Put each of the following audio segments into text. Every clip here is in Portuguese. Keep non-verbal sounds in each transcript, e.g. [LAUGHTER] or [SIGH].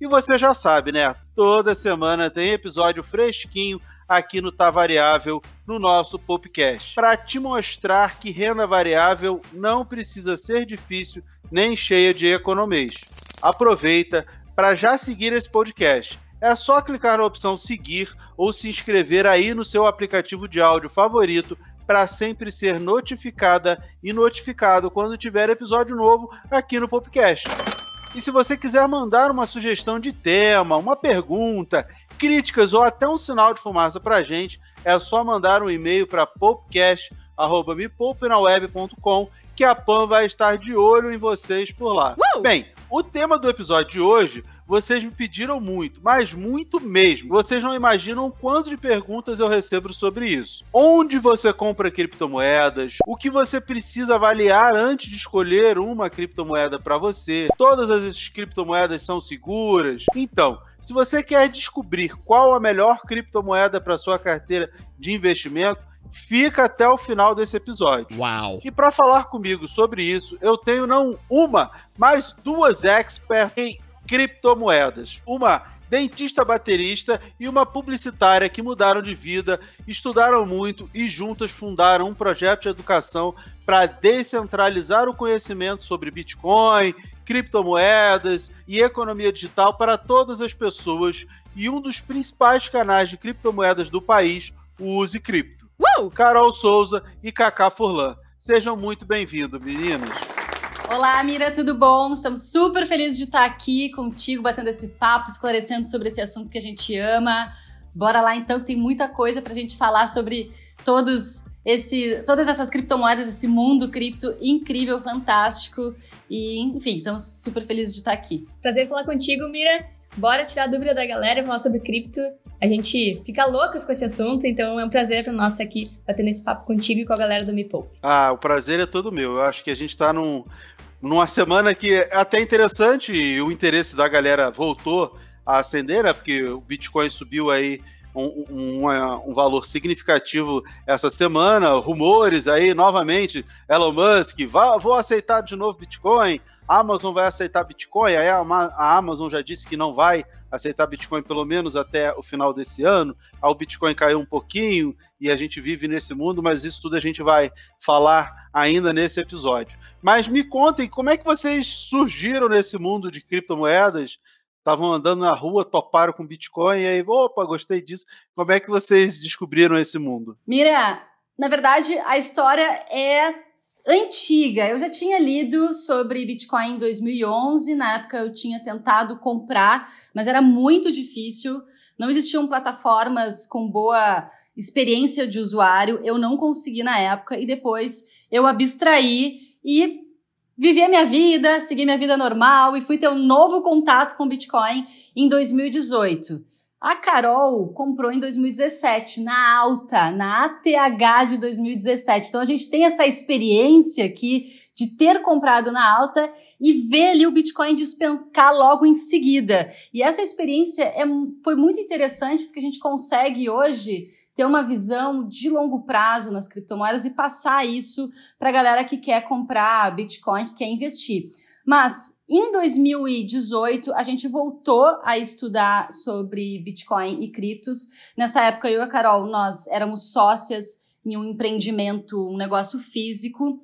E você já sabe, né? Toda semana tem episódio fresquinho aqui no Tá Variável, no nosso podcast, para te mostrar que renda variável não precisa ser difícil nem cheia de economias. Aproveita para já seguir esse podcast. É só clicar na opção seguir ou se inscrever aí no seu aplicativo de áudio favorito para sempre ser notificada e notificado quando tiver episódio novo aqui no podcast. E se você quiser mandar uma sugestão de tema, uma pergunta, críticas ou até um sinal de fumaça para a gente, é só mandar um e-mail para popcast.mepoupenaweb.com que a PAN vai estar de olho em vocês por lá. Uh! Bem, o tema do episódio de hoje vocês me pediram muito, mas muito mesmo. Vocês não imaginam quanto de perguntas eu recebo sobre isso. Onde você compra criptomoedas? O que você precisa avaliar antes de escolher uma criptomoeda para você? Todas as criptomoedas são seguras? Então, se você quer descobrir qual a melhor criptomoeda para sua carteira de investimento, fica até o final desse episódio. Uau! E para falar comigo sobre isso, eu tenho não uma, mas duas experts em criptomoedas. Uma dentista baterista e uma publicitária que mudaram de vida, estudaram muito e juntas fundaram um projeto de educação para descentralizar o conhecimento sobre Bitcoin, criptomoedas e economia digital para todas as pessoas e um dos principais canais de criptomoedas do país, o Use Cripto. Carol Souza e Cacá Furlan. Sejam muito bem-vindos, meninos. Olá, Mira, tudo bom? Estamos super felizes de estar aqui contigo, batendo esse papo, esclarecendo sobre esse assunto que a gente ama. Bora lá então, que tem muita coisa pra gente falar sobre todos esse, todas essas criptomoedas, esse mundo cripto incrível, fantástico. E, enfim, estamos super felizes de estar aqui. Prazer falar contigo, Mira. Bora tirar a dúvida da galera, falar sobre cripto. A gente fica loucas com esse assunto, então é um prazer para nós estar aqui batendo esse papo contigo e com a galera do Mipou. Ah, o prazer é todo meu. Eu acho que a gente está num, numa semana que é até interessante e o interesse da galera voltou a ascender, né? Porque o Bitcoin subiu aí um, um, um, valor significativo essa semana, rumores aí novamente, Elon Musk, vou aceitar de novo Bitcoin, Amazon vai aceitar Bitcoin, aí a, a, Amazon já disse que não vai aceitar Bitcoin pelo menos até o final desse ano, aí o Bitcoin caiu um pouquinho e a gente vive nesse mundo, mas isso tudo a gente vai falar ainda nesse episódio. Mas me contem, como é que vocês surgiram nesse mundo de criptomoedas? Estavam andando na rua, toparam com Bitcoin, e aí, opa, gostei disso. Como é que vocês descobriram esse mundo? Mira, na verdade, a história é antiga. Eu já tinha lido sobre Bitcoin em 2011, na época eu tinha tentado comprar, mas era muito difícil. Não existiam plataformas com boa experiência de usuário, eu não consegui na época e depois eu abstraí e vivi a minha vida, segui minha vida normal e fui ter um novo contato com Bitcoin em 2018. A Carol comprou em 2017, na alta, na ATH de 2017. Então a gente tem essa experiência aqui de ter comprado na alta e ver ali o Bitcoin despencar logo em seguida. E essa experiência é, foi muito interessante porque a gente consegue hoje ter uma visão de longo prazo nas criptomoedas e passar isso para a galera que quer comprar Bitcoin, que quer investir. Mas em 2018 a gente voltou a estudar sobre Bitcoin e criptos. Nessa época eu e a Carol nós éramos sócias em um empreendimento, um negócio físico.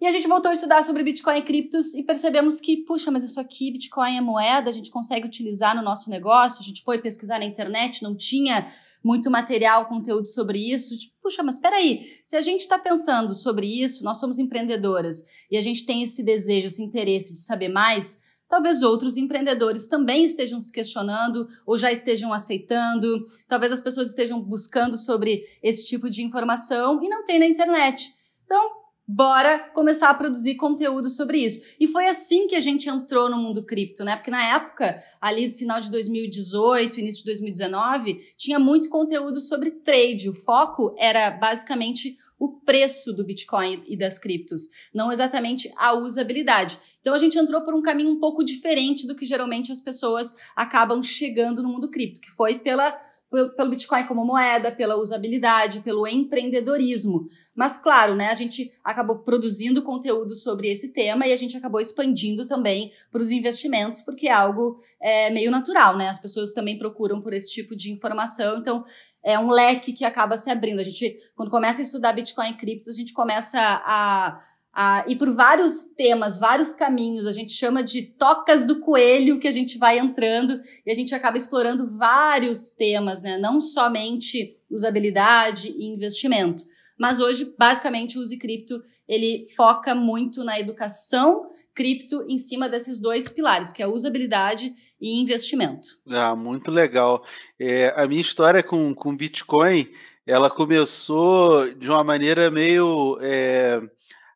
E a gente voltou a estudar sobre Bitcoin e criptos e percebemos que, puxa, mas isso aqui, Bitcoin é moeda, a gente consegue utilizar no nosso negócio. A gente foi pesquisar na internet, não tinha muito material, conteúdo sobre isso. Tipo, puxa, mas peraí, se a gente está pensando sobre isso, nós somos empreendedoras e a gente tem esse desejo, esse interesse de saber mais, talvez outros empreendedores também estejam se questionando ou já estejam aceitando, talvez as pessoas estejam buscando sobre esse tipo de informação e não tem na internet. Então, bora começar a produzir conteúdo sobre isso. E foi assim que a gente entrou no mundo cripto, né? Porque na época, ali do final de 2018, início de 2019, tinha muito conteúdo sobre trade. O foco era basicamente o preço do Bitcoin e das criptos, não exatamente a usabilidade. Então a gente entrou por um caminho um pouco diferente do que geralmente as pessoas acabam chegando no mundo cripto, que foi pela pelo Bitcoin como moeda, pela usabilidade, pelo empreendedorismo. Mas, claro, né, a gente acabou produzindo conteúdo sobre esse tema e a gente acabou expandindo também para os investimentos, porque é algo é, meio natural, né? As pessoas também procuram por esse tipo de informação, então é um leque que acaba se abrindo. A gente, quando começa a estudar Bitcoin e criptos, a gente começa a ah, e por vários temas, vários caminhos. A gente chama de tocas do coelho que a gente vai entrando e a gente acaba explorando vários temas, né? Não somente usabilidade e investimento. Mas hoje, basicamente, o Use Cripto, ele foca muito na educação cripto em cima desses dois pilares, que é usabilidade e investimento. Ah, muito legal. É, a minha história com, com Bitcoin, ela começou de uma maneira meio... É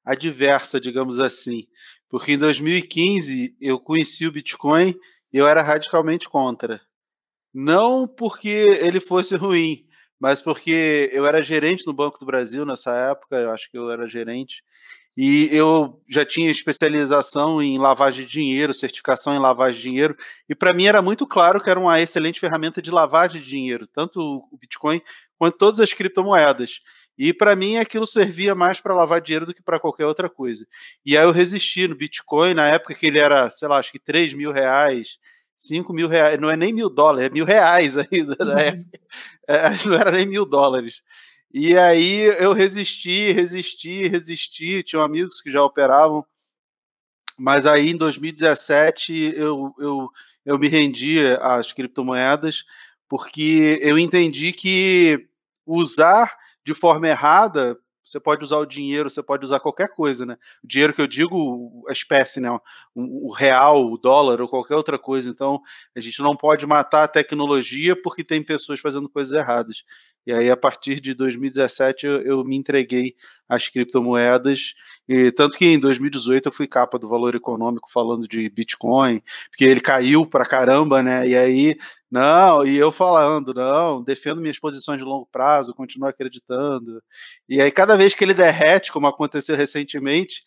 adversa, digamos assim. Porque em 2015 eu conheci o Bitcoin e eu era radicalmente contra. Não porque ele fosse ruim, mas porque eu era gerente no Banco do Brasil nessa época, eu acho que eu era gerente, e eu já tinha especialização em lavagem de dinheiro, certificação em lavagem de dinheiro, e para mim era muito claro que era uma excelente ferramenta de lavagem de dinheiro, tanto o Bitcoin quanto todas as criptomoedas. E para mim aquilo servia mais para lavar dinheiro do que para qualquer outra coisa. E aí eu resisti no Bitcoin, na época que ele era, sei lá, acho que 3 mil reais, 5 mil reais, não é nem mil dólares, é mil reais [LAUGHS] ainda na uhum. época. É, [LAUGHS] não era nem mil dólares. E aí eu resisti, resisti, resisti. Tinha amigos que já operavam, mas aí em 2017 eu, eu, eu me rendi às criptomoedas, porque eu entendi que usar de forma errada, você pode usar o dinheiro, você pode usar qualquer coisa, né? O dinheiro que eu digo, a espécie, né? O, o, real, o dólar ou qualquer outra coisa. Então, a gente não pode matar a tecnologia porque tem pessoas fazendo coisas erradas. E aí, a partir de 2017, eu, eu, me entreguei às criptomoedas. E tanto que em 2018 eu fui capa do Valor Econômico falando de Bitcoin, porque ele caiu pra caramba, né? E aí, não, e eu falando, não, defendo minhas posições de longo prazo, continuo acreditando. E aí, cada vez que ele derrete, como aconteceu recentemente,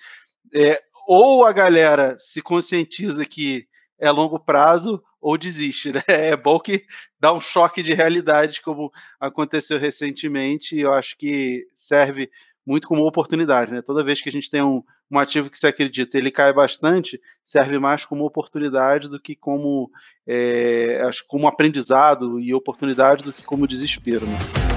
é, ou a galera se conscientiza que é longo prazo, ou desiste, né? [LAUGHS] É bom que dá um choque de realidade, como aconteceu recentemente, e eu acho que serve muito como oportunidade, né? Toda vez que a gente tem um, um ativo que se acredita, ele cai bastante, serve mais como oportunidade do que como, é, acho, como aprendizado e oportunidade do que como desespero. Né?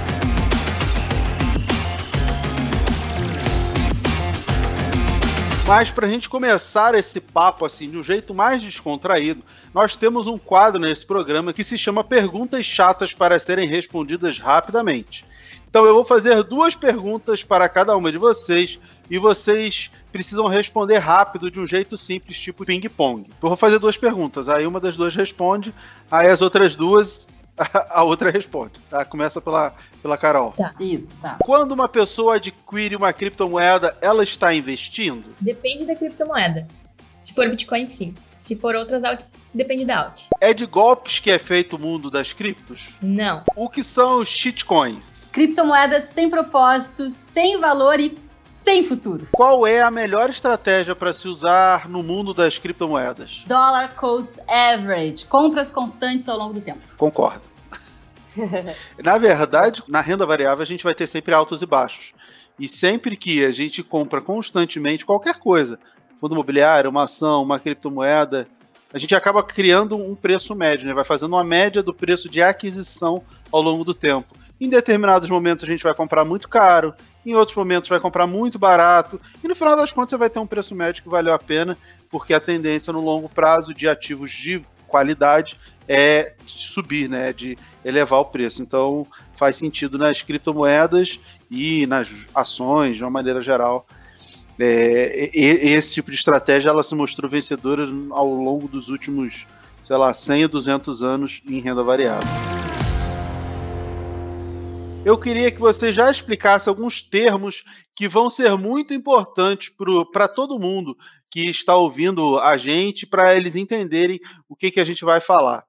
Mas para a gente começar esse papo assim de um jeito mais descontraído, nós temos um quadro nesse programa que se chama Perguntas Chatas para serem respondidas rapidamente. Então eu vou fazer duas perguntas para cada uma de vocês e vocês precisam responder rápido de um jeito simples, tipo ping-pong. Eu vou fazer duas perguntas, aí uma das duas responde, aí as outras duas [LAUGHS] a outra responde, tá? Começa pela, pela Carol. Tá, isso, tá. Quando uma pessoa adquire uma criptomoeda, ela está investindo? Depende da criptomoeda. Se for Bitcoin, sim. Se for outras altas, depende da alt. É de golpes que é feito o mundo das criptos? Não. O que são os shitcoins? Criptomoedas sem propósito, sem valor e sem futuro. Qual é a melhor estratégia para se usar no mundo das criptomoedas? Dollar cost average, compras constantes ao longo do tempo. Concordo. [LAUGHS] na verdade, na renda variável a gente vai ter sempre altos e baixos. E sempre que a gente compra constantemente qualquer coisa, fundo imobiliário, uma ação, uma criptomoeda, a gente acaba criando um preço médio, né? vai fazendo uma média do preço de aquisição ao longo do tempo. Em determinados momentos a gente vai comprar muito caro, em outros momentos vai comprar muito barato, e no final das contas você vai ter um preço médio que valeu a pena, porque a tendência no longo prazo de ativos de qualidade é subir, né, de elevar o preço. Então faz sentido nas criptomoedas e nas ações, de uma maneira geral. É, esse tipo de estratégia ela se mostrou vencedora ao longo dos últimos, sei lá, 100 a 200 anos em renda variável. Eu queria que você já explicasse alguns termos que vão ser muito importantes para todo mundo que está ouvindo a gente, para eles entenderem o que, que a gente vai falar.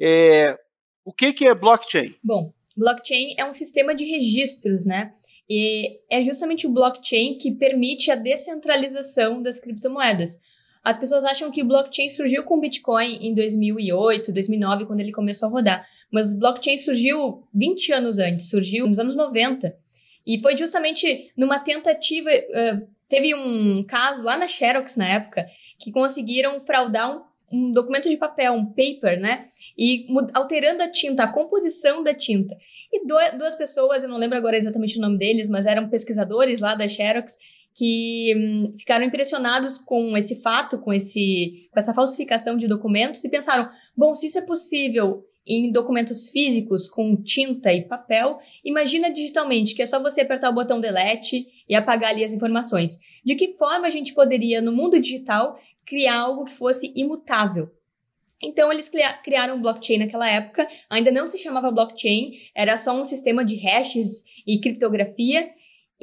É, o que, que é blockchain? Bom, blockchain é um sistema de registros, né? E é justamente o blockchain que permite a descentralização das criptomoedas. As pessoas acham que o blockchain surgiu com o Bitcoin em 2008, 2009, quando ele começou a rodar. Mas o blockchain surgiu 20 anos antes, surgiu nos anos 90. E foi justamente numa tentativa. Uh, teve um caso lá na Xerox na época que conseguiram fraudar um, um documento de papel, um paper, né? E alterando a tinta, a composição da tinta. E duas pessoas, eu não lembro agora exatamente o nome deles, mas eram pesquisadores lá da Xerox que hum, ficaram impressionados com esse fato, com, esse, com essa falsificação de documentos e pensaram: bom, se isso é possível em documentos físicos com tinta e papel, imagina digitalmente, que é só você apertar o botão delete e apagar ali as informações. De que forma a gente poderia, no mundo digital, criar algo que fosse imutável? Então, eles criaram blockchain naquela época, ainda não se chamava blockchain, era só um sistema de hashes e criptografia.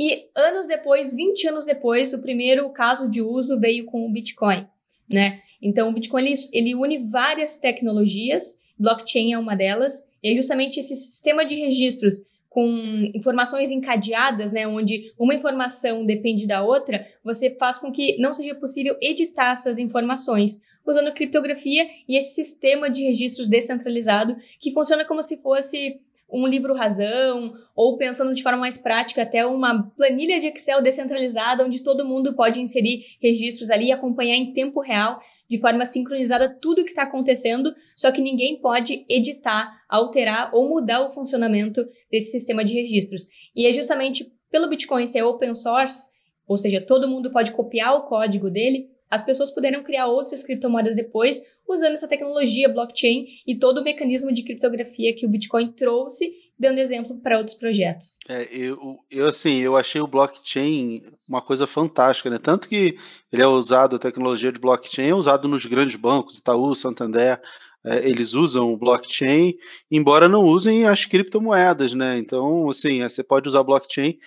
E anos depois, 20 anos depois, o primeiro caso de uso veio com o Bitcoin, né? Então, o Bitcoin ele, ele une várias tecnologias blockchain é uma delas, e é justamente esse sistema de registros com informações encadeadas, né, onde uma informação depende da outra, você faz com que não seja possível editar essas informações usando criptografia e esse sistema de registros descentralizado que funciona como se fosse um livro razão, ou pensando de forma mais prática, até uma planilha de Excel descentralizada, onde todo mundo pode inserir registros ali e acompanhar em tempo real, de forma sincronizada, tudo o que está acontecendo, só que ninguém pode editar, alterar ou mudar o funcionamento desse sistema de registros. E é justamente pelo Bitcoin ser open source, ou seja, todo mundo pode copiar o código dele, as pessoas puderam criar outras criptomoedas depois, usando essa tecnologia blockchain e todo o mecanismo de criptografia que o Bitcoin trouxe, dando exemplo para outros projetos. É, eu, eu, assim, eu achei o blockchain uma coisa fantástica, né? Tanto que ele é usado, a tecnologia de blockchain é usado nos grandes bancos, Itaú, Santander, é, eles usam o blockchain, embora não usem as criptomoedas, né? Então, assim, você pode usar blockchain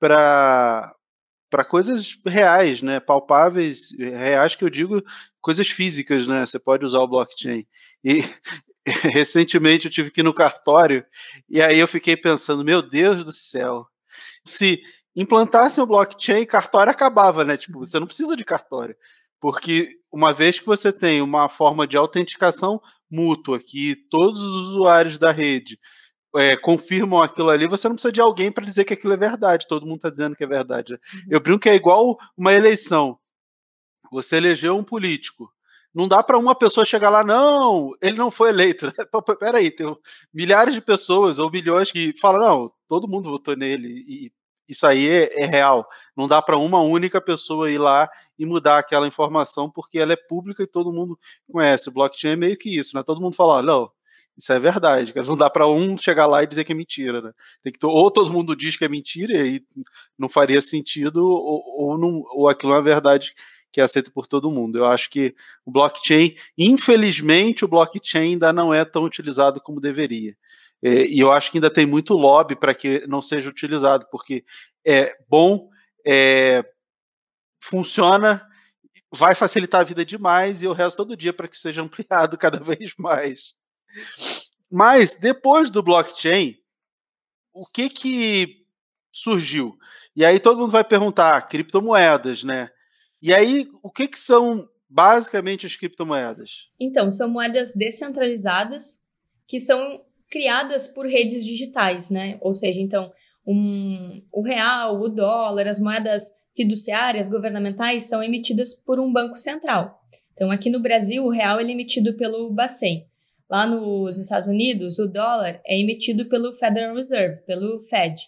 para para coisas reais, né, palpáveis, reais que eu digo, coisas físicas, né? Você pode usar o blockchain. E [LAUGHS] recentemente eu tive que ir no cartório e aí eu fiquei pensando, meu Deus do céu, se implantassem o blockchain, cartório acabava, né? Tipo, você não precisa de cartório, porque uma vez que você tem uma forma de autenticação mútua que todos os usuários da rede é, confirmam aquilo ali, você não precisa de alguém para dizer que aquilo é verdade. Todo mundo está dizendo que é verdade. Uhum. Eu brinco que é igual uma eleição. Você elegeu um político. Não dá para uma pessoa chegar lá, não, ele não foi eleito. [LAUGHS] Peraí, tem milhares de pessoas ou milhões que falam, não, todo mundo votou nele e isso aí é, é real. Não dá para uma única pessoa ir lá e mudar aquela informação porque ela é pública e todo mundo conhece. O blockchain é meio que isso, né? Todo mundo fala, não, isso é verdade. Não dá para um chegar lá e dizer que é mentira, né? Tem que, ou todo mundo diz que é mentira e não faria sentido, ou, ou, não, ou aquilo é uma verdade que é aceita por todo mundo. Eu acho que o blockchain, infelizmente, o blockchain ainda não é tão utilizado como deveria. É, e eu acho que ainda tem muito lobby para que não seja utilizado, porque é bom, é, funciona, vai facilitar a vida demais e eu rezo todo dia para que seja ampliado [LAUGHS] cada vez mais. Mas depois do blockchain, o que que surgiu? E aí todo mundo vai perguntar, criptomoedas, né? E aí, o que que são basicamente as criptomoedas? Então, são moedas descentralizadas que são criadas por redes digitais, né? Ou seja, então, um, o real, o dólar, as moedas fiduciárias governamentais são emitidas por um banco central. Então, aqui no Brasil, o real é emitido pelo Bacen. Lá nos Estados Unidos, o dólar é emitido pelo Federal Reserve, pelo Fed.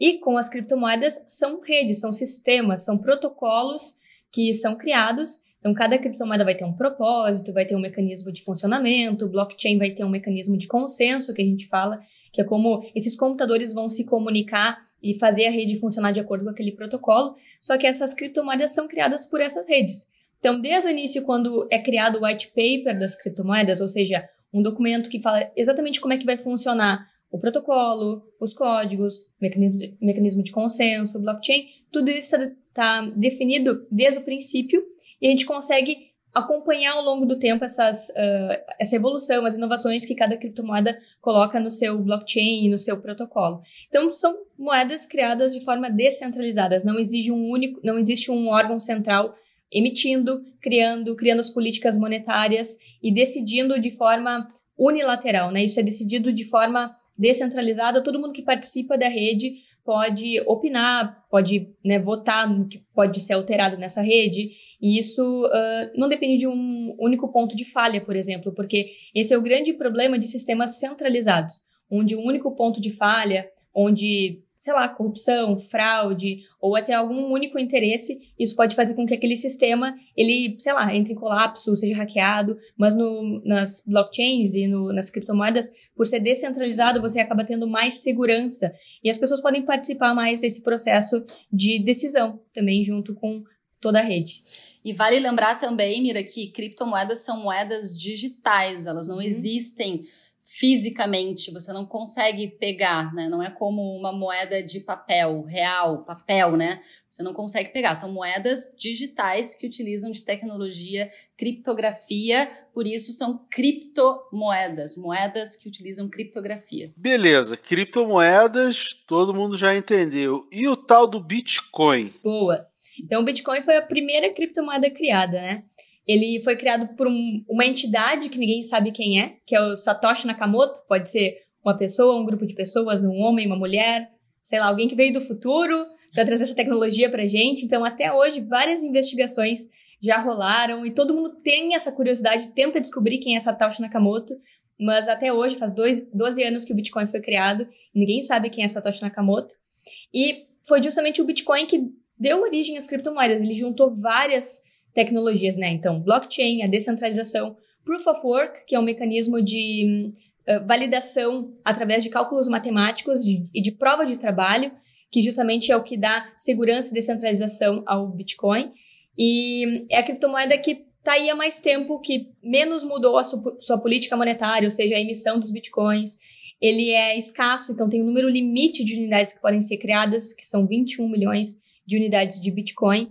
E com as criptomoedas são redes, são sistemas, são protocolos que são criados. Então, cada criptomoeda vai ter um propósito, vai ter um mecanismo de funcionamento, o blockchain vai ter um mecanismo de consenso, que a gente fala, que é como esses computadores vão se comunicar e fazer a rede funcionar de acordo com aquele protocolo. Só que essas criptomoedas são criadas por essas redes. Então, desde o início, quando é criado o white paper das criptomoedas, ou seja, um documento que fala exatamente como é que vai funcionar o protocolo, os códigos, mecanismo, de consenso, blockchain, tudo isso está tá definido desde o princípio e a gente consegue acompanhar ao longo do tempo essas, uh, essa evolução, as inovações que cada criptomoeda coloca no seu blockchain e no seu protocolo. Então, são moedas criadas de forma descentralizada, não um único, não existe um órgão central emitindo, criando, criando as políticas monetárias e decidindo de forma unilateral, né? Isso é decidido de forma descentralizada, todo mundo que participa da rede pode opinar, pode né, votar no que pode ser alterado nessa rede, e isso uh, não depende de um único ponto de falha, por exemplo, porque esse é o grande problema de sistemas centralizados, onde um único ponto de falha, onde sei lá, corrupção, fraude ou até algum único interesse, isso pode fazer com que aquele sistema, ele, sei lá, entre em colapso, seja hackeado, mas no, nas blockchains e no, nas criptomoedas, por ser descentralizado, você acaba tendo mais segurança e as pessoas podem participar mais desse processo de decisão também junto com toda a rede. E vale lembrar também, Mira, que criptomoedas são moedas digitais, elas não uhum. existem fisicamente, você não consegue pegar, né? Não é como uma moeda de papel, real, papel, né? Você não consegue pegar. São moedas digitais que utilizam de tecnologia, criptografia, por isso são criptomoedas, moedas que utilizam criptografia. Beleza, criptomoedas, todo mundo já entendeu. E o tal do Bitcoin? Boa. Então, o Bitcoin foi a primeira criptomoeda criada, né? Ele foi criado por um, uma entidade que ninguém sabe quem é, que é o Satoshi Nakamoto. Pode ser uma pessoa, um grupo de pessoas, um homem, uma mulher, sei lá, alguém que veio do futuro para trazer essa tecnologia para gente. Então, até hoje, várias investigações já rolaram e todo mundo tem essa curiosidade, tenta descobrir quem é Satoshi Nakamoto. Mas até hoje, faz dois, 12 anos que o Bitcoin foi criado, ninguém sabe quem é Satoshi Nakamoto. E foi justamente o Bitcoin que deu origem às criptomoedas. Ele juntou várias tecnologias, né? Então, blockchain, a descentralização, proof of work, que é um mecanismo de uh, validação através de cálculos matemáticos e de, prova de trabalho, que justamente é o que dá segurança e descentralização ao Bitcoin. E é a criptomoeda que está aí há mais tempo, que menos mudou a sua política monetária, ou seja, a emissão dos Bitcoins. Ele é escasso, então tem um número limite de unidades que podem ser criadas, que são 21 milhões de unidades de Bitcoin.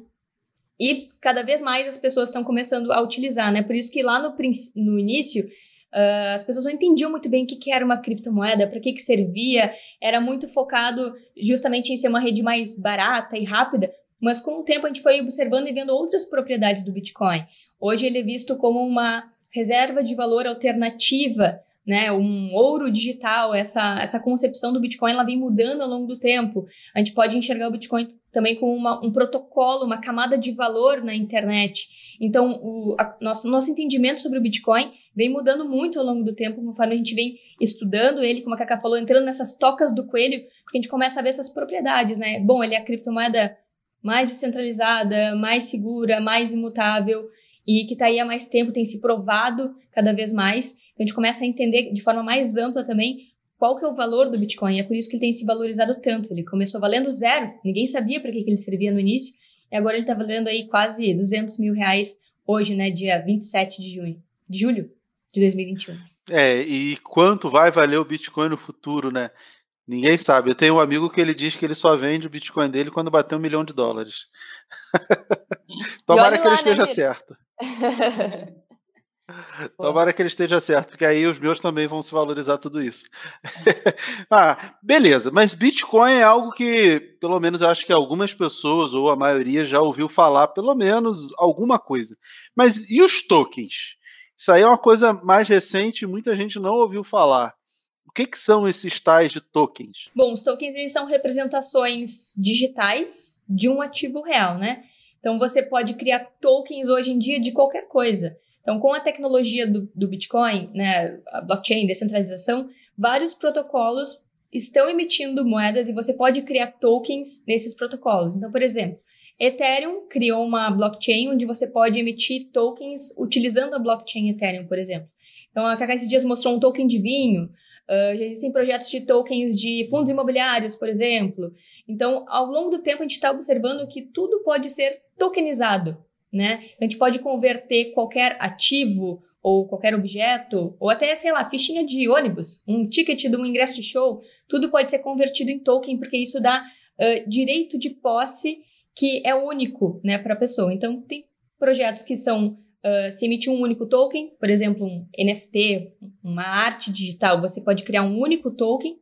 E cada vez mais as pessoas estão começando a utilizar, né? Por isso que lá no, no início Uh, as pessoas não entendiam muito bem o que, que era uma criptomoeda, para que, que servia, era muito focado justamente em ser uma rede mais barata e rápida, mas com o tempo a gente foi observando e vendo outras propriedades do Bitcoin. Hoje ele é visto como uma reserva de valor alternativa né, um ouro digital, essa, essa concepção do Bitcoin, ela vem mudando ao longo do tempo. A gente pode enxergar o Bitcoin também como uma, um protocolo, uma camada de valor na internet. Então, o a, nosso, nosso entendimento sobre o Bitcoin vem mudando muito ao longo do tempo, conforme a gente vem estudando ele, como a Cacá falou, entrando nessas tocas do coelho, porque a gente começa a ver essas propriedades, né? Bom, ele é a criptomoeda mais descentralizada, mais segura, mais imutável e que está aí há mais tempo, tem se provado cada vez mais. Então a gente começa a entender de forma mais ampla também qual que é o valor do Bitcoin. É por isso que ele tem se valorizado tanto. Ele começou valendo zero, ninguém sabia para que, que ele servia no início, e agora ele está valendo aí quase 200 mil reais hoje, né, dia 27 de junho, de julho de 2021. É, e quanto vai valer o Bitcoin no futuro, né? Ninguém sabe. Eu tenho um amigo que ele diz que ele só vende o Bitcoin dele quando bater um milhão de dólares. [LAUGHS] Tomara que ele né, esteja certo. [LAUGHS] Tomara que ele esteja certo, porque aí os meus também vão se valorizar tudo isso. [LAUGHS] ah, beleza, mas Bitcoin é algo que, pelo menos, eu acho que algumas pessoas, ou a maioria, já ouviu falar, pelo menos alguma coisa. Mas e os tokens? Isso aí é uma coisa mais recente, muita gente não ouviu falar. O que, que são esses tais de tokens? Bom, os tokens eles são representações digitais de um ativo real, né? Então você pode criar tokens hoje em dia de qualquer coisa. Então, com a tecnologia do, do Bitcoin, né, a blockchain, descentralização, vários protocolos estão emitindo moedas e você pode criar tokens nesses protocolos. Então, por exemplo, Ethereum criou uma blockchain onde você pode emitir tokens utilizando a blockchain Ethereum, por exemplo. Então, a Kaká esses dias mostrou um token de vinho. Uh, já existem projetos de tokens de fundos imobiliários, por exemplo. Então, ao longo do tempo, a gente está observando que tudo pode ser tokenizado, né? Então, a gente pode converter qualquer ativo ou qualquer objeto, ou até, sei lá, fichinha de ônibus, um ticket de um ingresso de show, tudo pode ser convertido em token, porque isso dá uh, direito de posse que é único né, para a pessoa. Então, tem projetos que são. Uh, se emite um único token, por exemplo, um NFT, uma arte digital, você pode criar um único token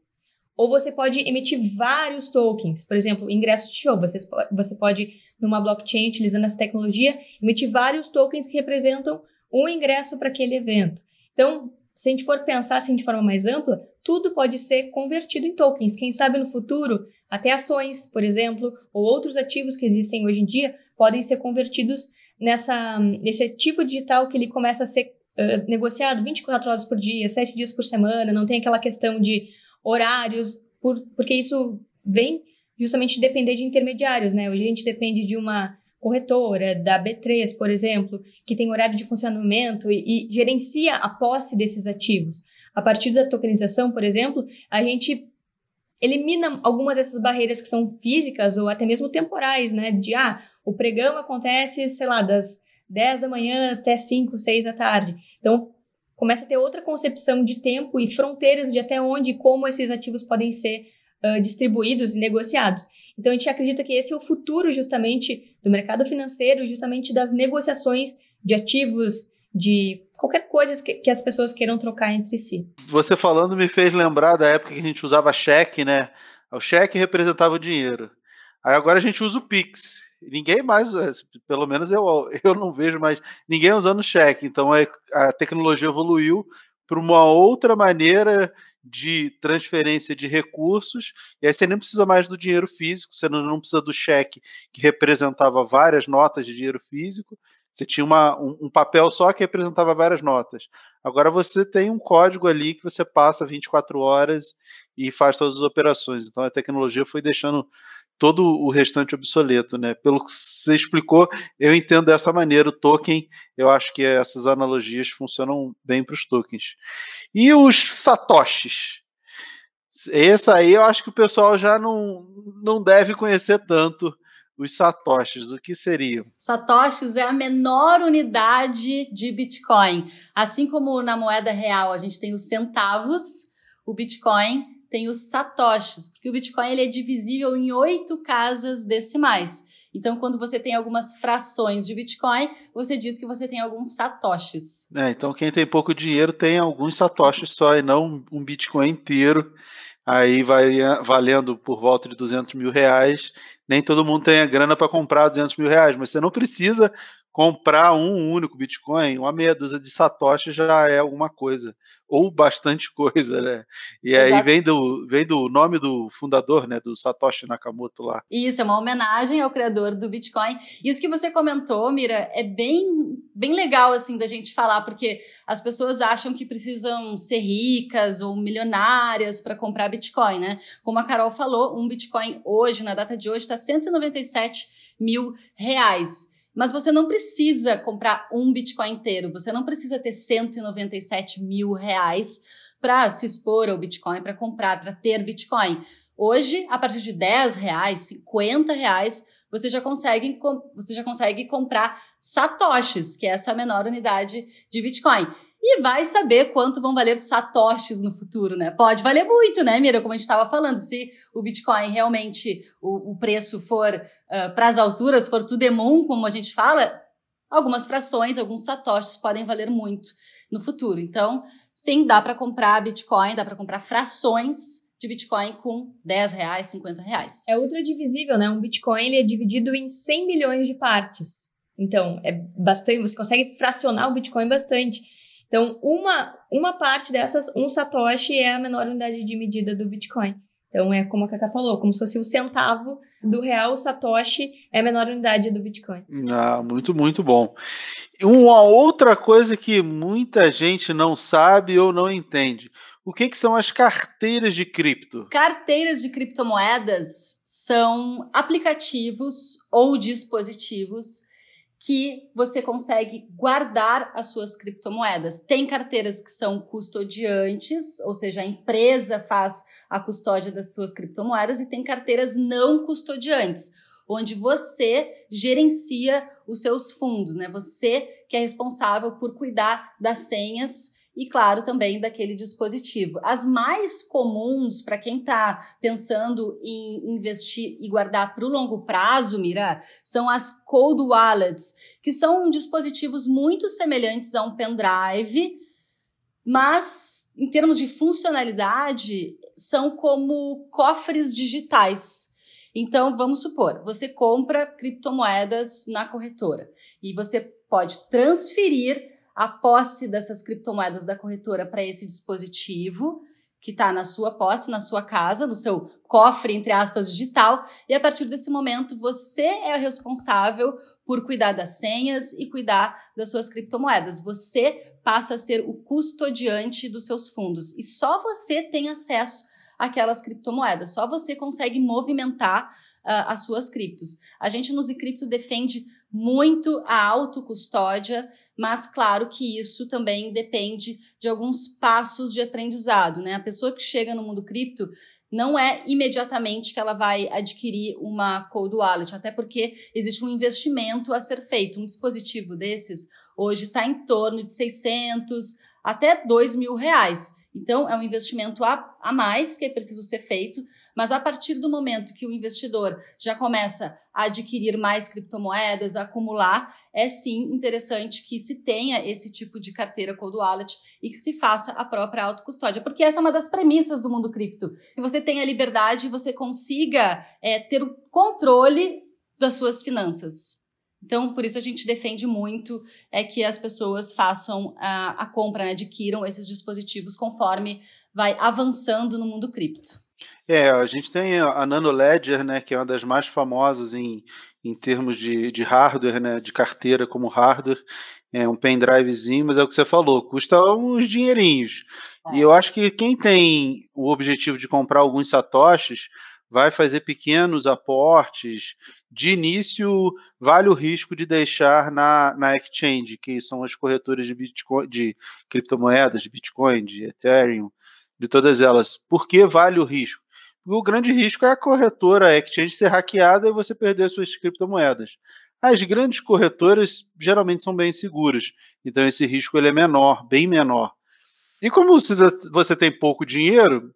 ou você pode emitir vários tokens, por exemplo, ingresso de show. Você, você pode, numa blockchain, utilizando essa tecnologia, emitir vários tokens que representam um ingresso para aquele evento. Então, se a gente for pensar assim de forma mais ampla, tudo pode ser convertido em tokens. Quem sabe no futuro, até ações, por exemplo, ou outros ativos que existem hoje em dia, podem ser convertidos nessa, nesse ativo digital que ele começa a ser uh, negociado 24 horas por dia, 7 dias por semana, não tem aquela questão de horários, por, porque isso vem justamente de depender de intermediários, né? Hoje a gente depende de uma corretora, da B3, por exemplo, que tem horário de funcionamento e, e gerencia a posse desses ativos. A partir da tokenização, por exemplo, a gente elimina algumas dessas barreiras que são físicas ou até mesmo temporais, né? De, ah, o pregão acontece, sei lá, das 10 da manhã até 5, 6 da tarde. Então, começa a ter outra concepção de tempo e fronteiras de até onde e como esses ativos podem ser uh, distribuídos e negociados. Então a gente acredita que esse é o futuro justamente do mercado financeiro justamente das negociações de ativos, de qualquer coisa que, que, as pessoas queiram trocar entre si. Você falando me fez lembrar da época que a gente usava cheque, né? O cheque representava o dinheiro. Aí agora a gente usa o Pix. Ninguém mais, é, pelo menos eu, [LAUGHS] eu não vejo mais ninguém usando cheque. Então a, a tecnologia evoluiu para uma outra maneira de transferência de recursos, e aí você nem precisa mais do dinheiro físico, você não, não precisa do cheque que representava várias notas de dinheiro físico, você tinha uma, um, um, papel só que representava várias notas. Agora você tem um código ali que você passa 24 horas e faz todas as operações. Então a tecnologia foi deixando todo o restante obsoleto, né? Pelo que você explicou, eu entendo dessa maneira o token. Eu acho que essas analogias funcionam bem para os tokens. E os satoshis? Esse aí eu acho que o pessoal já não, não deve conhecer tanto os satoshis. O que seriam? Satoshis é a menor unidade de Bitcoin. Assim como na moeda real a gente tem os centavos, o Bitcoin tem os satoshis, porque o Bitcoin ele é divisível em oito casas decimais. Então, quando você tem algumas frações de Bitcoin, você diz que você tem alguns satoshis. É, então quem tem pouco dinheiro tem alguns satoshis só e não um Bitcoin inteiro. Aí vai valendo por volta de 200 mil reais. Nem todo mundo tem a grana para comprar 200 mil reais, mas você não precisa comprar um único Bitcoin, uma meia dúzia de Satoshi já é alguma coisa, ou bastante [LAUGHS] coisa, né? E Exato. aí vem do, vem do nome do fundador, né, do Satoshi Nakamoto lá. Isso, é uma homenagem ao criador do Bitcoin. Isso que você comentou, Mira, é bem, bem legal, assim, da gente falar, porque as pessoas acham que precisam ser ricas ou milionárias para comprar Bitcoin, né? Como a Carol falou, um Bitcoin hoje, na data de hoje, está 197 mil reais. Mas você não precisa comprar um Bitcoin inteiro, você não precisa ter 197 mil reais para se expor ao Bitcoin, para comprar, para ter Bitcoin. Hoje, a partir de 10 reais, 50 reais, você já consegue, você já consegue comprar satoshis, que é essa menor unidade de Bitcoin e vai saber quanto vão valer satoshis no futuro, né? Pode valer muito, né, Mira? Como a gente estava falando, se o Bitcoin realmente o, o preço for uh, para as alturas, for the moon, como a gente fala, algumas frações, alguns satoshis podem valer muito no futuro. Então, sim, dá para comprar Bitcoin, dá para comprar frações de Bitcoin com 10 reais, 50 reais. É ultra divisível, né? Um Bitcoin ele é dividido em 100 milhões de partes. Então, é bastante, você consegue fracionar o Bitcoin bastante. Então, uma, uma parte dessas, um satoshi é a menor unidade de medida do Bitcoin. Então, é como a Cacá falou, como se fosse o centavo do real, o satoshi é a menor unidade do Bitcoin. Ah, muito, muito bom. Uma outra coisa que muita gente não sabe ou não entende. O que, que são as carteiras de cripto? Carteiras de criptomoedas são aplicativos ou dispositivos que você consegue guardar as suas criptomoedas. Tem carteiras que são custodiantes, ou seja, a empresa faz a custódia das suas criptomoedas, e tem carteiras não custodiantes. onde você gerencia os seus fundos, né? Você que é responsável por cuidar das senhas e, claro, também daquele dispositivo. As mais comuns para quem está pensando em investir e guardar para o longo prazo, Mira, são as cold wallets, que são dispositivos muito semelhantes a um pendrive, mas em termos de funcionalidade, são como cofres digitais. Então, vamos supor, você compra criptomoedas na corretora e você pode transferir a posse dessas criptomoedas da corretora para esse dispositivo que está na sua posse, na sua casa, no seu cofre, entre aspas, digital, e a partir desse momento você é o responsável por cuidar das senhas e cuidar das suas criptomoedas. Você passa a ser o custodiante dos seus fundos e só você tem acesso àquelas criptomoedas, só você consegue movimentar uh, as suas criptos. A gente no Zicripto defende muito a autocustódia, mas claro que isso também depende de alguns passos de aprendizado, né? A pessoa que chega no mundo cripto não é imediatamente que ela vai adquirir uma cold wallet, até porque existe um investimento a ser feito. Um dispositivo desses hoje está em torno de 600 até 2 mil reais. Então, é um investimento a, a mais que é preciso ser feito, mas a partir do momento que o investidor já começa a adquirir mais criptomoedas, a acumular, é sim interessante que se tenha esse tipo de carteira cold wallet e que se faça a própria autocustódia, porque essa é uma das premissas do mundo cripto, que você tenha liberdade e você consiga é, ter o controle das suas finanças. Então, por isso a gente defende muito é que as pessoas façam a, a compra, né, adquiram esses dispositivos conforme vai avançando no mundo cripto. É, a gente tem a Nano Ledger, né, que é uma das mais famosas em, em termos de, de hardware, né, de carteira como hardware, é um pendrivezinho, mas é o que você falou, custa uns dinheirinhos. É. E eu acho que quem tem o objetivo de comprar alguns satoshis vai fazer pequenos aportes. De início, vale o risco de deixar na, na exchange, que são as corretoras de Bitcoin, de criptomoedas, de Bitcoin, de Ethereum, de todas elas. Por que vale o risco? o grande risco é a corretora a exchange ser hackeada e você perder suas criptomoedas. As grandes corretoras geralmente são bem seguras, então esse risco ele é menor, bem menor. E como você tem pouco dinheiro,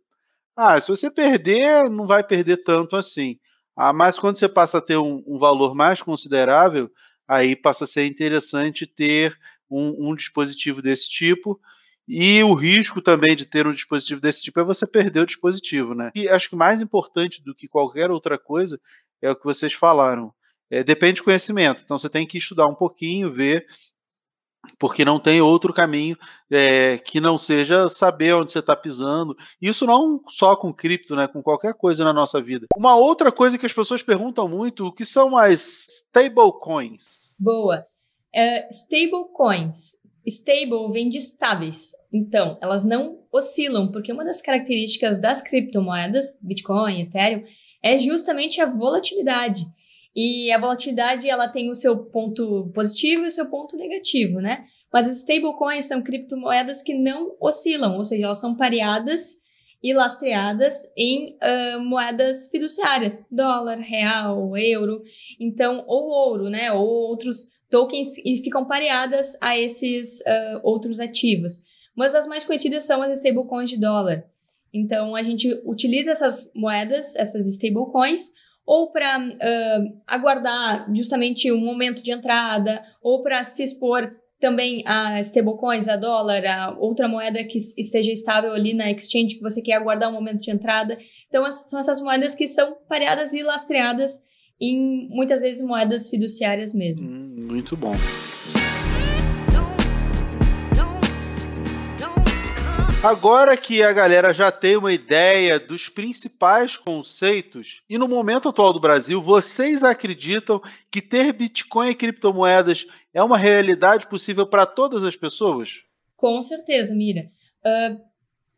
ah, se você perder, não vai perder tanto assim. Ah, mas quando você passa a ter um, um valor mais considerável, aí passa a ser interessante ter um, um dispositivo desse tipo e o risco também de ter um dispositivo desse tipo é você perder o dispositivo, né? E acho que mais importante do que qualquer outra coisa é o que vocês falaram. É, depende do conhecimento. Então você tem que estudar um pouquinho, ver, porque não tem outro caminho é, que não seja saber onde você está pisando. Isso não só com cripto, né? Com qualquer coisa na nossa vida. Uma outra coisa que as pessoas perguntam muito: o que são as stablecoins? Boa. Uh, stablecoins Stable vem de estáveis. Então, elas não oscilam, porque uma das características das criptomoedas, Bitcoin, Ethereum, é justamente a volatilidade. E a volatilidade, ela tem o seu ponto positivo e o seu ponto negativo, né? Mas as stablecoins são criptomoedas que não oscilam, ou seja, elas são pareadas e lastreadas em uh, moedas fiduciárias, dólar, real, euro, então, ou ouro, né? Ou outros tokens e ficam pareadas a esses uh, outros ativos. Mas as mais conhecidas são as stablecoins de dólar. Então, a gente utiliza essas moedas, essas stablecoins, ou para uh, aguardar justamente um momento de entrada, ou para se expor também a stablecoins, a dólar, a outra moeda que esteja estável ali na exchange que você quer aguardar um momento de entrada. Então, são essas moedas que são pareadas e lastreadas em muitas vezes moedas fiduciárias mesmo. Hum, muito bom. Agora que a galera já tem uma ideia dos principais conceitos, e no momento atual do Brasil, vocês acreditam que ter Bitcoin e criptomoedas é uma realidade possível para todas as pessoas? Com certeza, Mira. Uh,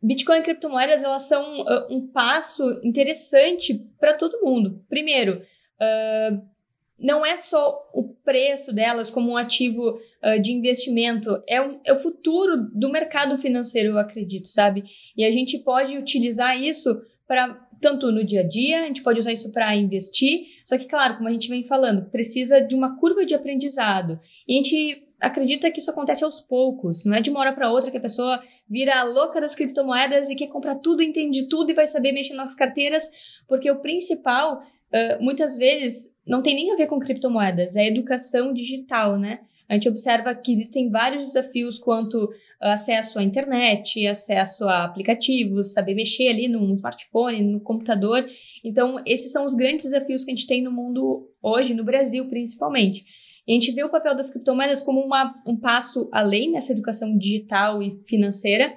Bitcoin e criptomoedas elas são uh, um passo interessante para todo mundo. Primeiro, uh, não é só o preço delas como um ativo uh, de investimento, é, um, é o futuro do mercado financeiro, eu acredito, sabe? E a gente pode utilizar isso para tanto no dia a dia, a gente pode usar isso para investir, só que, claro, como a gente vem falando, precisa de uma curva de aprendizado. E a gente acredita que isso acontece aos poucos, não é de uma hora para outra que a pessoa vira a louca das criptomoedas e quer comprar tudo, entende tudo e vai saber mexer nas carteiras, porque o principal, uh, muitas vezes, não tem nem a ver com criptomoedas, é educação digital, né? A gente observa que existem vários desafios quanto acesso à internet, acesso a aplicativos, saber mexer ali no smartphone, no computador. Então, esses são os grandes desafios que a gente tem no mundo hoje, no Brasil principalmente. E a gente vê o papel das criptomoedas como uma, um passo além nessa educação digital e financeira,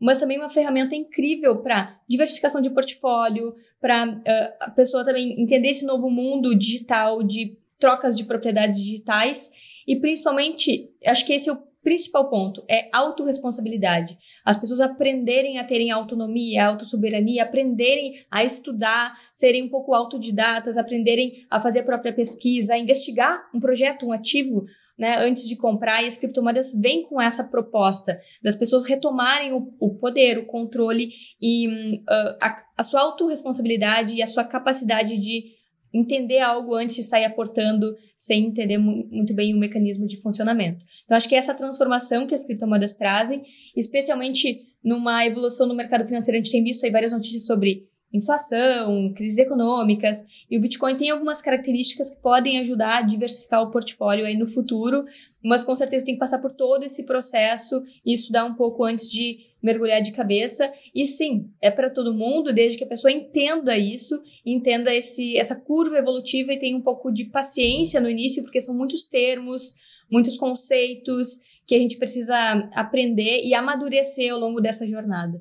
mas também uma ferramenta incrível para diversificação de portfólio, para uh, a pessoa também entender esse novo mundo digital de trocas de propriedades digitais e principalmente, acho que esse é o principal ponto, é autorresponsabilidade. As pessoas aprenderem a terem autonomia, autossoberania, aprenderem a estudar, serem um pouco autodidatas, aprenderem a fazer a própria pesquisa, a investigar um projeto, um ativo, né, antes de comprar, e as criptomoedas vêm com essa proposta das pessoas retomarem o, o poder, o controle e uh, a, a sua autorresponsabilidade e a sua capacidade de entender algo antes de sair aportando sem entender muito bem o mecanismo de funcionamento. Então, acho que essa transformação que as criptomoedas trazem, especialmente numa evolução no mercado financeiro, a gente tem visto aí várias notícias sobre inflação, crises econômicas, e o Bitcoin tem algumas características que podem ajudar a diversificar o portfólio aí no futuro, mas com certeza tem que passar por todo esse processo e estudar um pouco antes de mergulhar de cabeça. E sim, é para todo mundo, desde que a pessoa entenda isso, entenda esse, essa curva evolutiva e tenha um pouco de paciência no início, porque são muitos termos, muitos conceitos que a gente precisa aprender e amadurecer ao longo dessa jornada.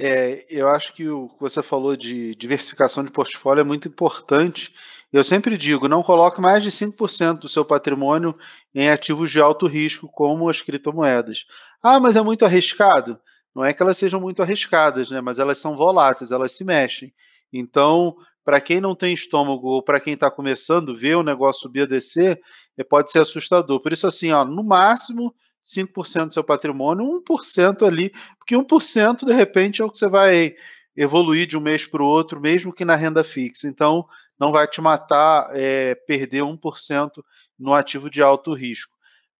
É, eu acho que o que você falou de diversificação de portfólio é muito importante. Eu sempre digo, não coloque mais de 5% do seu patrimônio em ativos de alto risco, como as criptomoedas. Ah, mas é muito arriscado? Não é que elas sejam muito arriscadas, né? mas elas são voláteis, elas se mexem. Então, para quem não tem estômago ou para quem está começando, ver o negócio subir a descer, é, pode ser assustador. Por isso, assim, ó, no máximo 5% do seu patrimônio, 1% ali, porque 1% de repente é o que você vai evoluir de um mês para o outro, mesmo que na renda fixa. Então, não vai te matar é, perder 1% no ativo de alto risco.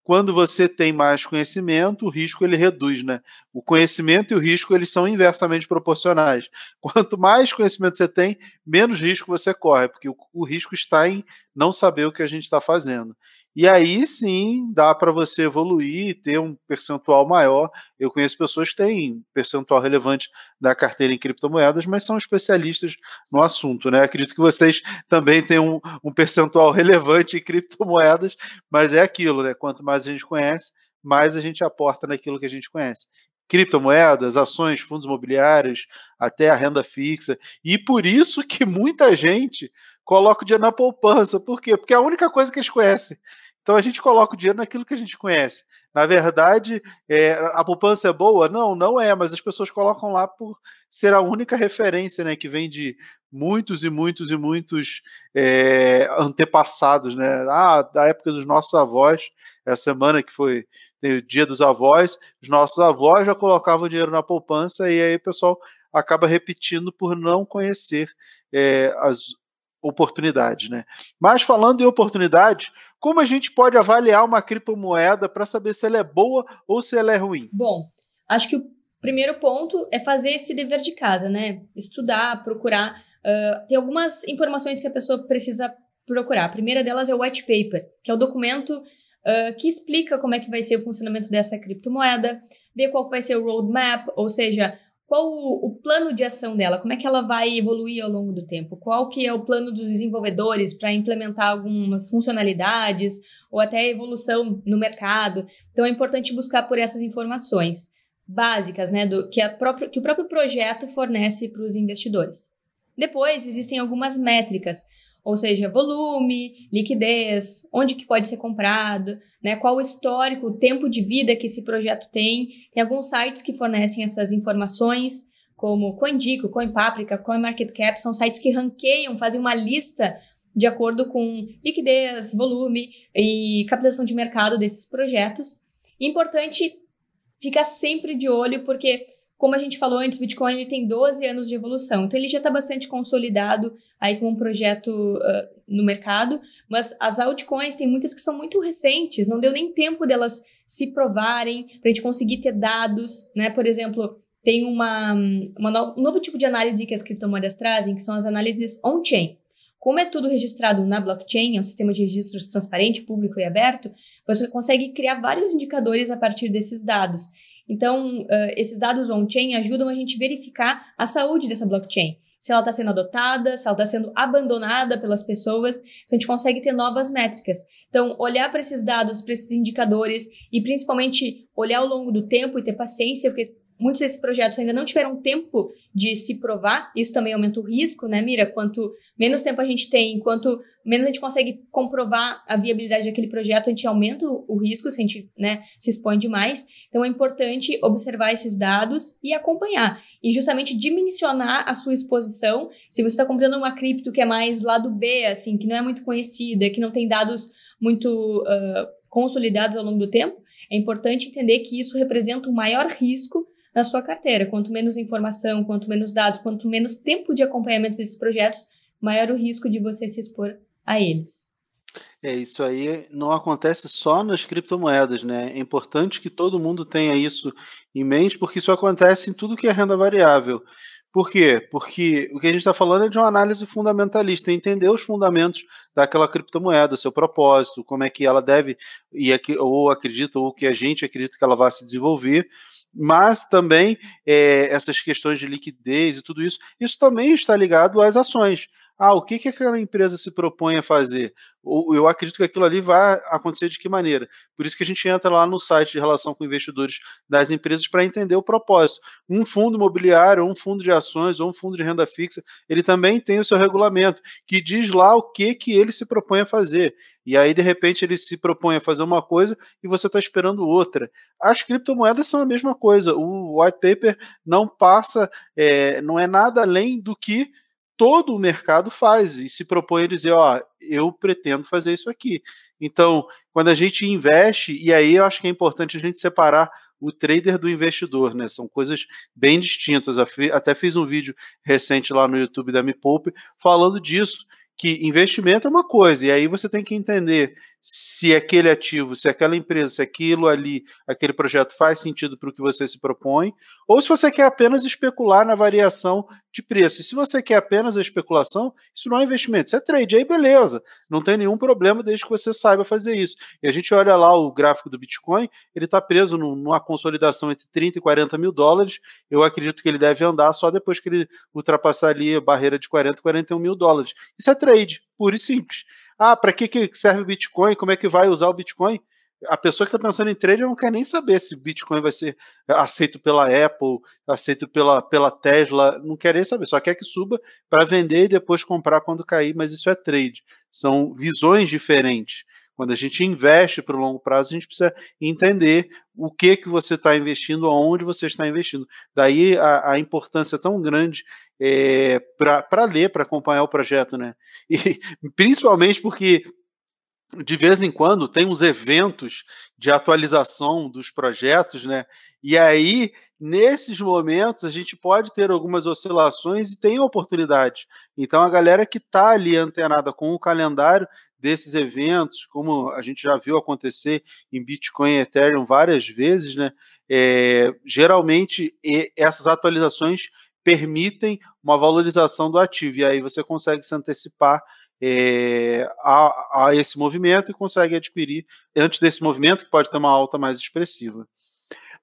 Quando você tem mais conhecimento, o risco ele reduz, né? O conhecimento e o risco eles são inversamente proporcionais. [LAUGHS] Quanto mais conhecimento você tem, menos risco você corre, porque o, o risco está em não saber o que a gente está fazendo. E aí sim dá para você evoluir ter um percentual maior. Eu conheço pessoas que têm percentual relevante da carteira em criptomoedas, mas são especialistas no assunto, né? Acredito que vocês também têm um, um percentual relevante em criptomoedas, mas é aquilo, né? Quanto mais a gente conhece, mais a gente aporta naquilo que a gente conhece criptomoedas, ações, fundos imobiliários, até a renda fixa. E por isso que muita gente coloca o dinheiro na poupança. Por quê? Porque é a única coisa que eles conhecem. Então a gente coloca o dinheiro naquilo que a gente conhece. Na verdade, é, a poupança é boa? Não, não é, mas as pessoas colocam lá por ser a única referência, né? Que vem de muitos e muitos e muitos é, antepassados, né? Ah, da época dos nossos avós, essa semana que foi o dia dos avós, os nossos avós já colocavam dinheiro na poupança e aí o pessoal acaba repetindo por não conhecer é, as oportunidades, né? Mas falando em oportunidades, como a gente pode avaliar uma criptomoeda para saber se ela é boa ou se ela é ruim? Bom, acho que o primeiro ponto é fazer esse dever de casa, né? Estudar, procurar. Uh, tem algumas informações que a pessoa precisa procurar. A primeira delas é o white paper, que é o documento uh, que explica como é que vai ser o funcionamento dessa criptomoeda, ver qual vai ser o roadmap, ou seja, qual o, o, plano de ação dela, como é que ela vai evoluir ao longo do tempo, qual que é o plano dos desenvolvedores para implementar algumas funcionalidades ou até evolução no mercado. Então é importante buscar por essas informações básicas, né, do que, que o próprio projeto fornece para os investidores. Depois existem algumas métricas ou seja, volume, liquidez, onde que pode ser comprado, né, qual o histórico, o tempo de vida que esse projeto tem. Tem alguns sites que fornecem essas informações, como CoinDico, CoinPaprika, CoinMarketCap, são sites que ranqueiam, fazem uma lista de acordo com liquidez, volume e captação de mercado desses projetos. Importante ficar sempre de olho, porque como a gente falou antes, o Bitcoin ele tem 12 anos de evolução, então ele já está bastante consolidado aí como um projeto uh, no mercado, mas as altcoins tem muitas que são muito recentes, não deu nem tempo delas se provarem, para a gente conseguir ter dados, né? Por exemplo, tem uma, uma no, um novo tipo de análise que as criptomoedas trazem, que são as análises on-chain. Como é tudo registrado na blockchain, é um sistema de registros transparente, público e aberto, você consegue criar vários indicadores a partir desses dados. Então, uh, esses dados on-chain ajudam a gente verificar a saúde dessa blockchain. Se ela está sendo adotada, se ela está sendo abandonada pelas pessoas, então a gente consegue ter novas métricas. Então, olhar para esses dados, para esses indicadores e principalmente olhar ao longo do tempo e ter paciência, porque muitos desses projetos ainda não tiveram tempo de se provar, isso também aumenta o risco, né, Mira? Quanto menos tempo a gente tem, quanto menos a gente consegue comprovar a viabilidade daquele projeto, a gente aumenta o risco se a gente né, se expõe demais. Então é importante observar esses dados e acompanhar. E justamente dimensionar a sua exposição. Se você está comprando uma cripto que é mais lado B, assim, que não é muito conhecida, que não tem dados muito. Uh, consolidados ao longo do tempo, é importante entender que isso representa o maior risco na sua carteira. Quanto menos informação, quanto menos dados, quanto menos tempo de acompanhamento desses projetos, maior o risco de você se expor a eles. É, isso aí não acontece só nas criptomoedas, né? É importante que todo mundo tenha isso em mente, porque isso acontece em tudo que é renda variável. Por quê? Porque o que a gente está falando é de uma análise fundamentalista, entender os fundamentos daquela criptomoeda, seu propósito, como é que ela deve, ou acredita, ou que a gente acredita que ela vai se desenvolver, mas também é, essas questões de liquidez e tudo isso, isso também está ligado às ações. Ah, o que, que aquela empresa se propõe a fazer? Eu acredito que aquilo ali vai acontecer de que maneira. Por isso que a gente entra lá no site de relação com investidores das empresas para entender o propósito. Um fundo imobiliário, um fundo de ações, ou um fundo de renda fixa, ele também tem o seu regulamento, que diz lá o que, que ele se propõe a fazer. E aí, de repente, ele se propõe a fazer uma coisa e você está esperando outra. As criptomoedas são a mesma coisa. O white paper não passa, é, não é nada além do que todo o mercado faz e se propõe a dizer, ó, eu pretendo fazer isso aqui. Então, quando a gente investe, e aí eu acho que é importante a gente separar o trader do investidor, né? São coisas bem distintas. Até fiz um vídeo recente lá no YouTube da Me Poupe falando disso, que investimento é uma coisa, e aí você tem que entender se aquele ativo, se aquela empresa, se aquilo ali, aquele projeto faz sentido para o que você se propõe, ou se você quer apenas especular na variação de preço. E se você quer apenas a especulação, isso não é investimento, isso é trade. Aí beleza, não tem nenhum problema desde que você saiba fazer isso. E a gente olha lá o gráfico do Bitcoin, ele está preso numa consolidação entre 30 e 40 mil dólares. Eu acredito que ele deve andar só depois que ele ultrapassar ali a barreira de 40, 41 mil dólares. Isso é trade, puro e simples. Ah, para que, que serve o Bitcoin? Como é que vai usar o Bitcoin? A pessoa que está pensando em trade não quer nem saber se o Bitcoin vai ser aceito pela Apple, aceito pela, pela Tesla, não quer nem saber, só quer que suba para vender e depois comprar quando cair, mas isso é trade. São visões diferentes. Quando a gente investe para o longo prazo, a gente precisa entender o que que você está investindo, aonde você está investindo. Daí a, a importância tão grande é, para ler, para acompanhar o projeto, né? E [LAUGHS] principalmente porque de vez em quando tem uns eventos de atualização dos projetos, né? E aí, nesses momentos, a gente pode ter algumas oscilações e tem oportunidade. Então, a galera que está ali antenada com o calendário desses eventos, como a gente já viu acontecer em Bitcoin e Ethereum várias vezes, né? É, geralmente, essas atualizações permitem uma valorização do ativo, e aí você consegue se antecipar é, a, a, esse movimento e consegue adquirir antes desse movimento, que pode ter uma alta mais expressiva.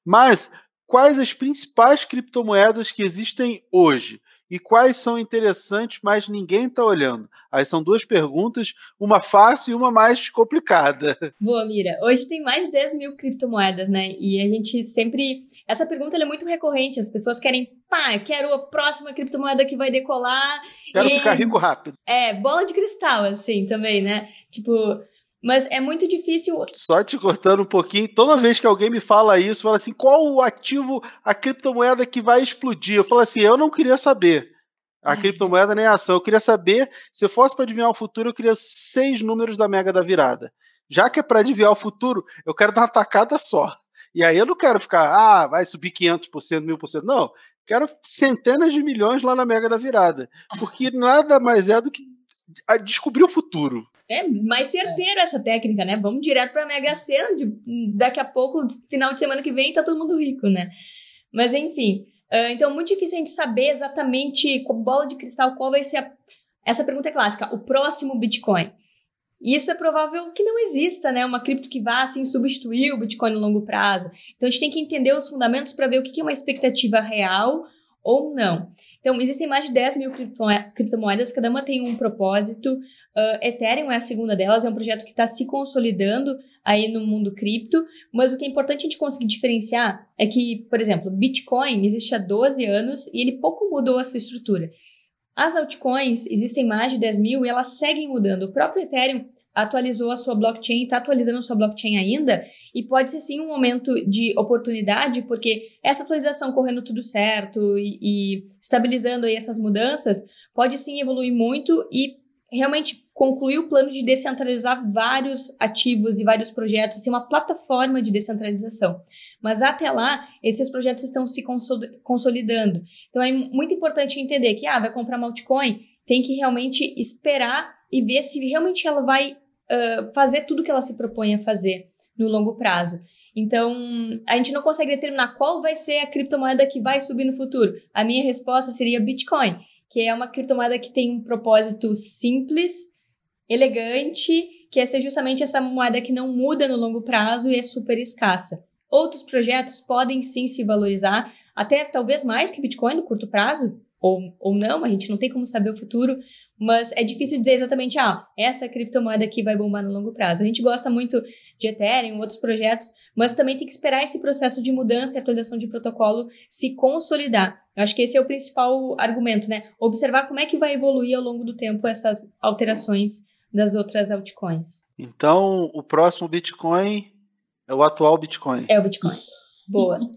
Mas quais as principais criptomoedas que existem hoje? E quais são interessantes, mas ninguém está olhando? Aí são duas perguntas, uma fácil e uma mais complicada. [LAUGHS] Boa, Mira. Hoje tem mais de 10 mil criptomoedas, né? E a gente sempre. Essa pergunta é muito recorrente. As pessoas querem, pá, quero a próxima criptomoeda que vai decolar. Quero e... ficar rico rápido. É, bola de cristal, assim, também, né? Tipo. Mas é muito difícil. Só te cortando um pouquinho, toda vez que alguém me fala isso, fala assim: qual o ativo, a criptomoeda que vai explodir? Eu falo assim: eu não queria saber. A é. criptomoeda nem a ação. Eu queria saber, se eu fosse para adivinhar o futuro, eu queria seis números da mega da virada. Já que é para adivinhar o futuro, eu quero dar uma tacada só. E aí eu não quero ficar, ah, vai subir 500%, 1000%. Não, quero centenas de milhões lá na Mega da Virada. Porque nada mais é do que descobrir o futuro. É mais certeira essa técnica, né? Vamos direto pra Mega Sena, de, daqui a pouco, final de semana que vem, tá todo mundo rico, né? Mas enfim, uh, então muito difícil a gente saber exatamente, com bola de cristal, qual vai ser a... Essa pergunta é clássica, o próximo Bitcoin. Isso é provável que não exista, né? Uma cripto que vá, assim, substituir o Bitcoin no longo prazo. Então, a gente tem que entender os fundamentos para ver o que é uma expectativa real ou não. Então, existem mais de 10 mil criptomoedas, cada uma tem um propósito. Uh, Ethereum é a segunda delas, é um projeto que está se consolidando aí no mundo cripto, mas o que é importante a gente conseguir diferenciar é que, por exemplo, Bitcoin existe há 12 anos e ele pouco mudou a sua estrutura. As altcoins existem mais de 10 mil e elas seguem mudando. O próprio Ethereum atualizou a sua blockchain, está atualizando a sua blockchain ainda, e pode ser sim um momento de oportunidade, porque essa atualização correndo tudo certo e, e estabilizando aí essas mudanças, pode sim evoluir muito e realmente concluir o plano de descentralizar vários ativos e vários projetos, ser uma plataforma de descentralização. Mas até lá, esses projetos estão se consolidando. Então é muito importante entender que, ah, vai comprar uma altcoin, tem que realmente esperar e ver se realmente ela vai fazer tudo que ela se propõe a fazer no longo prazo. Então, a gente não consegue determinar qual vai ser a criptomoeda que vai subir no futuro. A minha resposta seria Bitcoin, que é uma criptomoeda que tem um propósito simples, elegante, que é ser justamente essa moeda que não muda no longo prazo e é super escassa. Outros projetos podem sim se valorizar, até talvez mais que Bitcoin no curto prazo, ou, ou não, a gente não tem como saber o futuro, mas é difícil dizer exatamente, ah, essa criptomoeda aqui vai bombar no longo prazo. A gente gosta muito de Ethereum, outros projetos, mas também tem que esperar esse processo de mudança e atualização de protocolo se consolidar. Eu acho que esse é o principal argumento, né? Observar como é que vai evoluir ao longo do tempo essas alterações das outras altcoins. Então, o próximo Bitcoin é o atual Bitcoin. É o Bitcoin. Boa. [LAUGHS]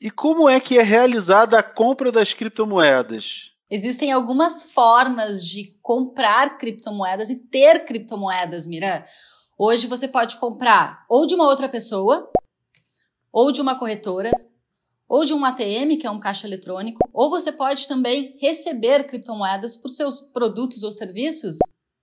e como é que é realizada a compra das criptomoedas? Existem algumas formas de comprar criptomoedas e ter criptomoedas, Mira. Hoje você pode comprar ou de uma outra pessoa, ou de uma corretora, ou de um ATM, que é um caixa eletrônico, ou você pode também receber criptomoedas por seus produtos ou serviços,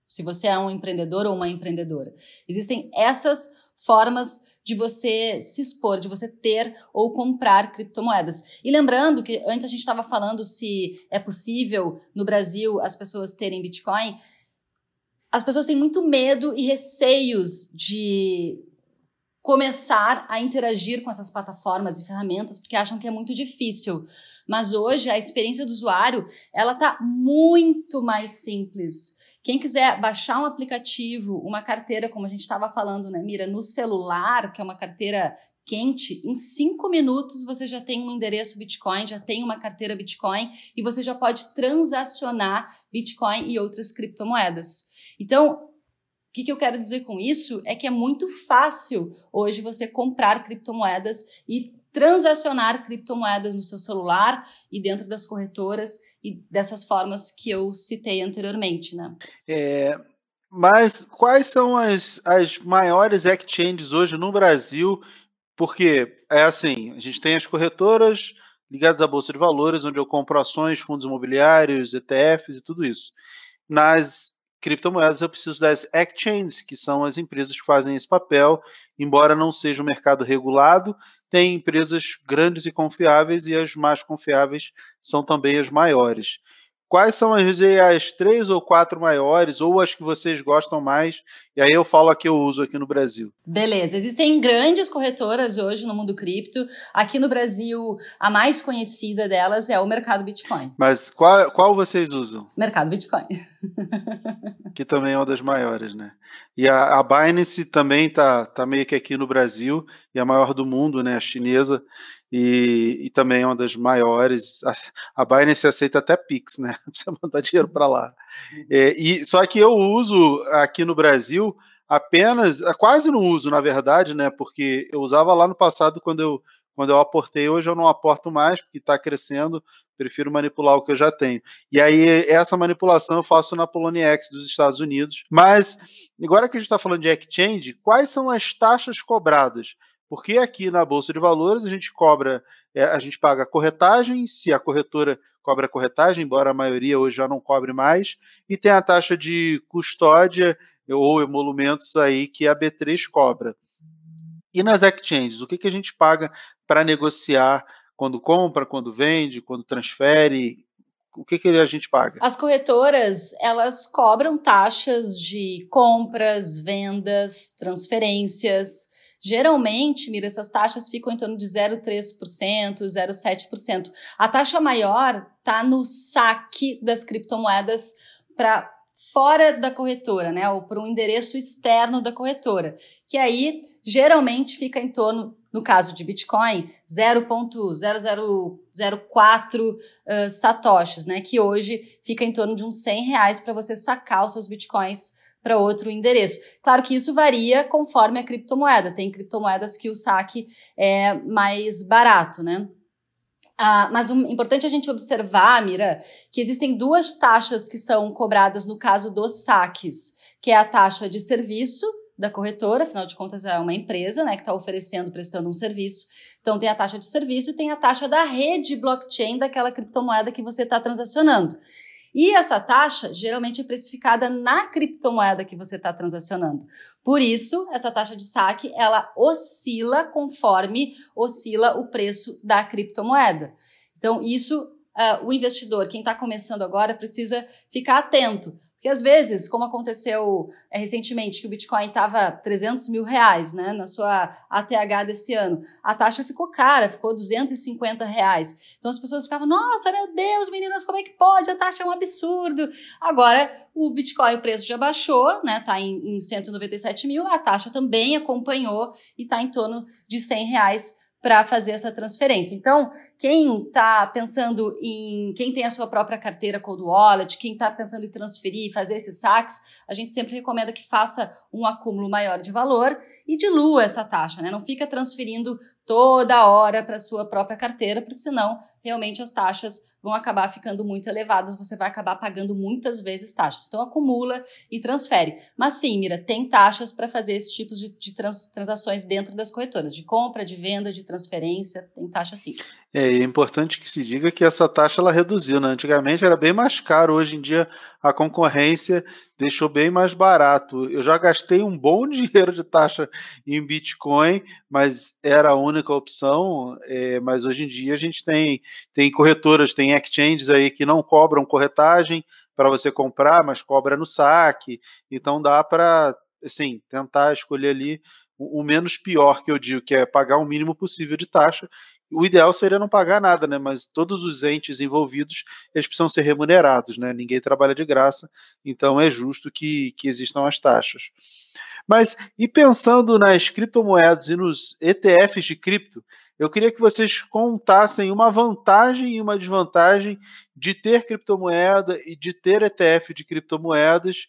se você é um empreendedor ou uma empreendedora. Existem essas formas de você se expor, de você ter ou comprar criptomoedas. E lembrando que antes a gente estava falando se é possível no Brasil as pessoas terem Bitcoin. As pessoas têm muito medo e receios de começar a interagir com essas plataformas e ferramentas porque acham que é muito difícil. Mas hoje a experiência do usuário, ela tá muito mais simples. Quem quiser baixar um aplicativo, uma carteira, como a gente estava falando, né, Mira, no celular, que é uma carteira quente, em cinco minutos você já tem um endereço Bitcoin, já tem uma carteira Bitcoin e você já pode transacionar Bitcoin e outras criptomoedas. Então, o que, que eu quero dizer com isso é que é muito fácil hoje você comprar criptomoedas e transacionar criptomoedas no seu celular e dentro das corretoras e dessas formas que eu citei anteriormente, né? É, mas quais são as, as maiores exchanges hoje no Brasil? Porque é assim, a gente tem as corretoras ligadas à bolsa de valores, onde eu compro ações, fundos imobiliários, ETFs e tudo isso. Nas criptomoedas eu preciso das exchanges, que são as empresas que fazem esse papel, embora não seja um mercado regulado, tem empresas grandes e confiáveis e as mais confiáveis são também as maiores. Quais são as, as três ou quatro maiores, ou as que vocês gostam mais? E aí eu falo a que eu uso aqui no Brasil. Beleza, existem grandes corretoras hoje no mundo cripto. Aqui no Brasil, a mais conhecida delas é o mercado Bitcoin. Mas qual, qual vocês usam? Mercado Bitcoin. [LAUGHS] que também é uma das maiores, né? E a, a Binance também tá, tá meio que aqui no Brasil, e a maior do mundo, né? A chinesa e, e, também é uma das maiores. A, a Binance aceita até Pix, né? [LAUGHS] Precisa mandar dinheiro para lá. É, e só que eu uso aqui no Brasil apenas, quase não uso, na verdade, né? Porque eu usava lá no passado quando eu quando eu aportei, hoje eu não aporto mais, porque está crescendo, prefiro manipular o que eu já tenho. E aí, essa manipulação eu faço na Poloniex dos Estados Unidos. Mas, agora que a gente está falando de exchange, quais são as taxas cobradas? Porque aqui na Bolsa de Valores a gente cobra, é, a gente paga a corretagem, se a corretora cobra a corretagem, embora a maioria hoje já não cobre mais, e tem a taxa de custódia ou emolumentos aí que a B3 cobra. E nas exchanges, o que, que a gente paga para negociar quando compra, quando vende, quando transfere? O que, que a gente paga? As corretoras, elas cobram taxas de compras, vendas, transferências. Geralmente, mira, essas taxas ficam em torno de 0,3%, 0,7%. A taxa maior está no saque das criptomoedas para fora da corretora, né, ou para um endereço externo da corretora, que aí geralmente fica em torno no caso de Bitcoin, 0.0004 uh, satoshis, né? Que hoje fica em torno de uns 100 reais para você sacar os seus Bitcoins para outro endereço. Claro que isso varia conforme a criptomoeda. Tem criptomoedas que o saque é mais barato, né? Ah, mas um, importante a gente observar, Mira, que existem duas taxas que são cobradas no caso dos saques, que é a taxa de serviço da corretora, afinal de contas é uma empresa né, que está oferecendo, prestando um serviço. Então tem a taxa de serviço e tem a taxa da rede blockchain daquela criptomoeda que você está transacionando. E essa taxa geralmente é precificada na criptomoeda que você está transacionando. Por isso, essa taxa de saque ela oscila conforme oscila o preço da criptomoeda. Então, isso uh, o investidor, quem está começando agora, precisa ficar atento porque às vezes, como aconteceu é, recentemente, que o Bitcoin estava 300 mil reais né, na sua ATH desse ano, a taxa ficou cara, ficou 250 reais. Então as pessoas ficavam, nossa, meu Deus, meninas, como é que pode? A taxa é um absurdo. Agora, o Bitcoin, o preço já baixou, né? Tá em, em 197 mil, a taxa também acompanhou e está em torno de 100 reais para fazer essa transferência. Então, quem está pensando em quem tem a sua própria carteira Cold Wallet, quem está pensando em transferir, fazer esses saques, a gente sempre recomenda que faça um acúmulo maior de valor e dilua essa taxa, né? Não fica transferindo toda hora para sua própria carteira, porque senão realmente as taxas vão acabar ficando muito elevadas, você vai acabar pagando muitas vezes taxas. Então acumula e transfere. Mas sim, Mira, tem taxas para fazer esses tipos de, de trans, transações dentro das corretoras, de compra, de venda, de transferência, tem taxa sim. É, é importante que se diga que essa taxa ela reduziu, né? Antigamente era bem mais caro, hoje em dia a concorrência deixou bem mais barato. Eu já gastei um bom [LAUGHS] dinheiro de taxa em Bitcoin, mas era a única opção. É, mas hoje em dia a gente tem, tem corretoras, tem exchanges aí que não cobram corretagem para você comprar, mas cobra no saque. Então dá para assim, tentar escolher ali o, o menos pior que eu digo, que é pagar o mínimo possível de taxa o ideal seria não pagar nada, né? Mas todos os entes envolvidos eles precisam ser remunerados, né? Ninguém trabalha de graça, então é justo que, que existam as taxas. Mas e pensando nas criptomoedas e nos ETFs de cripto, eu queria que vocês contassem uma vantagem e uma desvantagem de ter criptomoeda e de ter ETF de criptomoedas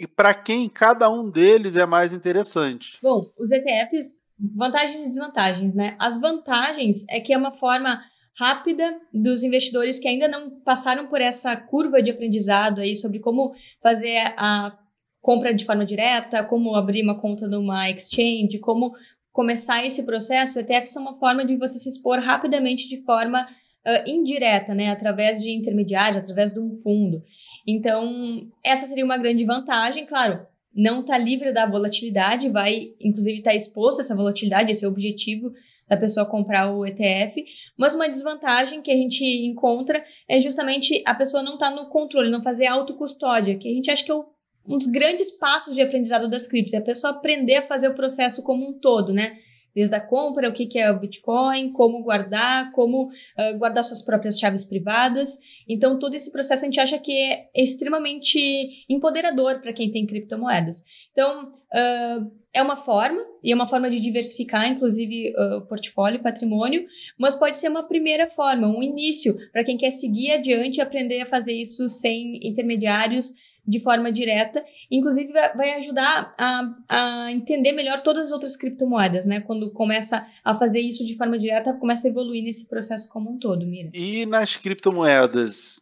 e para quem cada um deles é mais interessante. Bom, os ETFs vantagens e desvantagens, né? As vantagens é que é uma forma rápida dos investidores que ainda não passaram por essa curva de aprendizado aí sobre como fazer a compra de forma direta, como abrir uma conta numa exchange, como começar esse processo. Os ETFs são uma forma de você se expor rapidamente de forma uh, indireta, né? Através de intermediários, através de um fundo. Então, essa seria uma grande vantagem, claro não está livre da volatilidade, vai inclusive estar tá exposto a essa volatilidade, esse é o objetivo da pessoa comprar o ETF. Mas uma desvantagem que a gente encontra é justamente a pessoa não estar tá no controle, não fazer autocustódia, que a gente acha que é um dos grandes passos de aprendizado das criptos, é a pessoa aprender a fazer o processo como um todo, né? Desde a compra, o que, é o Bitcoin, como guardar, como uh, guardar suas próprias chaves privadas. Então, todo esse processo a gente acha que é extremamente empoderador para quem tem criptomoedas. Então, uh, é uma forma, e é uma forma de diversificar, inclusive, uh, o portfólio e patrimônio, mas pode ser uma primeira forma, um início, para quem quer seguir adiante e aprender a fazer isso sem intermediários de forma direta. Inclusive, vai ajudar a, a entender melhor todas as outras criptomoedas, né? Quando começa a fazer isso de forma direta, começa a evoluir nesse processo como um todo, Mira. E nas criptomoedas,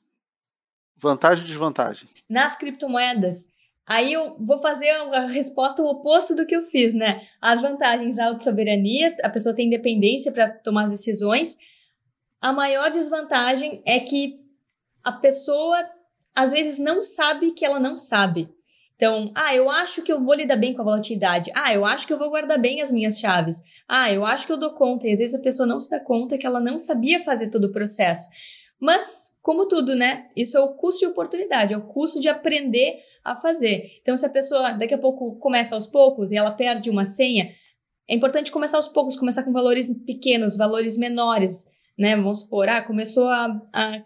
vantagem e desvantagem? Nas criptomoedas, Aí eu vou fazer a resposta o oposto do que eu fiz, né? As vantagens, auto-soberania, a pessoa tem independência para tomar as decisões. A maior desvantagem é que a pessoa às vezes não sabe que ela não sabe. Então, ah, eu acho que eu vou lidar bem com a volatilidade. Ah, eu acho que eu vou guardar bem as minhas chaves. Ah, eu acho que eu dou conta. E às vezes a pessoa não se dá conta que ela não sabia fazer todo o processo. Mas, como tudo, né? Isso é o custo de oportunidade, é o custo de aprender a fazer. Então, se a pessoa daqui a pouco começa aos poucos e ela perde uma senha, é importante começar aos poucos, começar com valores pequenos, valores menores, né? Vamos supor, ah, começou a, a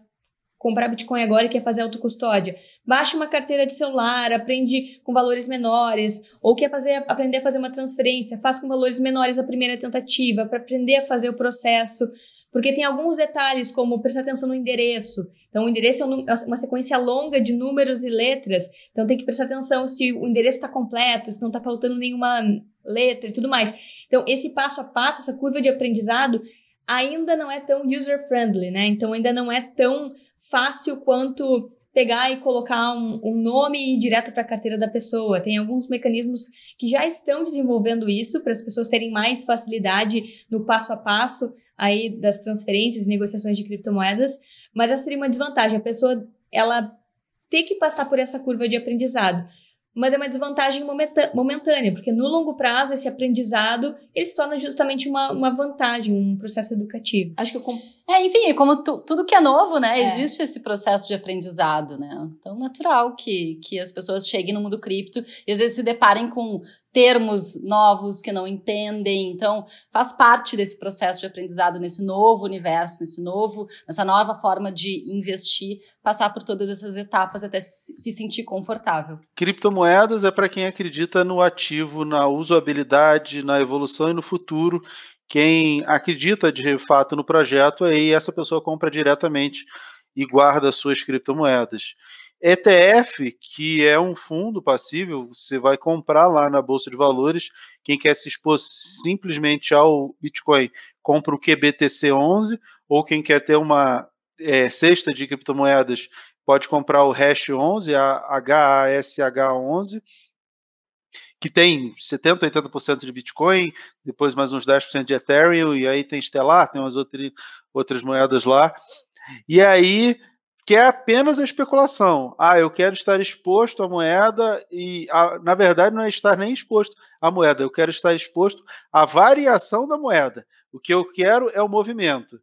comprar Bitcoin agora e quer fazer autocustódia. Baixa uma carteira de celular, aprende com valores menores, ou quer fazer, aprender a fazer uma transferência, faz com valores menores a primeira tentativa, para aprender a fazer o processo. Porque tem alguns detalhes, como prestar atenção no endereço. Então, o endereço é uma sequência longa de números e letras. Então, tem que prestar atenção se o endereço está completo, se não está faltando nenhuma letra e tudo mais. Então, esse passo a passo, essa curva de aprendizado, ainda não é tão user-friendly, né? Então, ainda não é tão fácil quanto pegar e colocar um, um nome ir direto para a carteira da pessoa. Tem alguns mecanismos que já estão desenvolvendo isso para as pessoas terem mais facilidade no passo a passo aí das transferências negociações de criptomoedas, mas essa seria uma desvantagem. A pessoa, ela ter que passar por essa curva de aprendizado. Mas é uma desvantagem momentânea, porque no longo prazo esse aprendizado ele se torna justamente uma, uma vantagem, um processo educativo. Acho que eu... É, enfim, como tu, tudo que é novo, né? É. Existe esse processo de aprendizado, né? Então, natural que, que as pessoas cheguem no mundo cripto e às vezes se deparem com termos novos que não entendem. Então, faz parte desse processo de aprendizado nesse novo universo, nesse novo, nessa nova forma de investir, passar por todas essas etapas até se sentir confortável. Criptomoedas é para quem acredita no ativo, na usabilidade, na evolução e no futuro. Quem acredita de fato no projeto, aí essa pessoa compra diretamente e guarda suas criptomoedas. ETF, que é um fundo passível, você vai comprar lá na Bolsa de Valores. Quem quer se expor simplesmente ao Bitcoin, compra o QBTC11, ou quem quer ter uma é, cesta de criptomoedas, pode comprar o Hash 11, a HASH11, que tem 70%, 80% de Bitcoin, depois mais uns 10% de Ethereum, e aí tem Stellar, tem umas outras, outras moedas lá. E aí que é apenas a especulação. Ah, eu quero estar exposto à moeda e, a, na verdade, não é estar nem exposto à moeda, eu quero estar exposto à variação da moeda. O que eu quero é o movimento.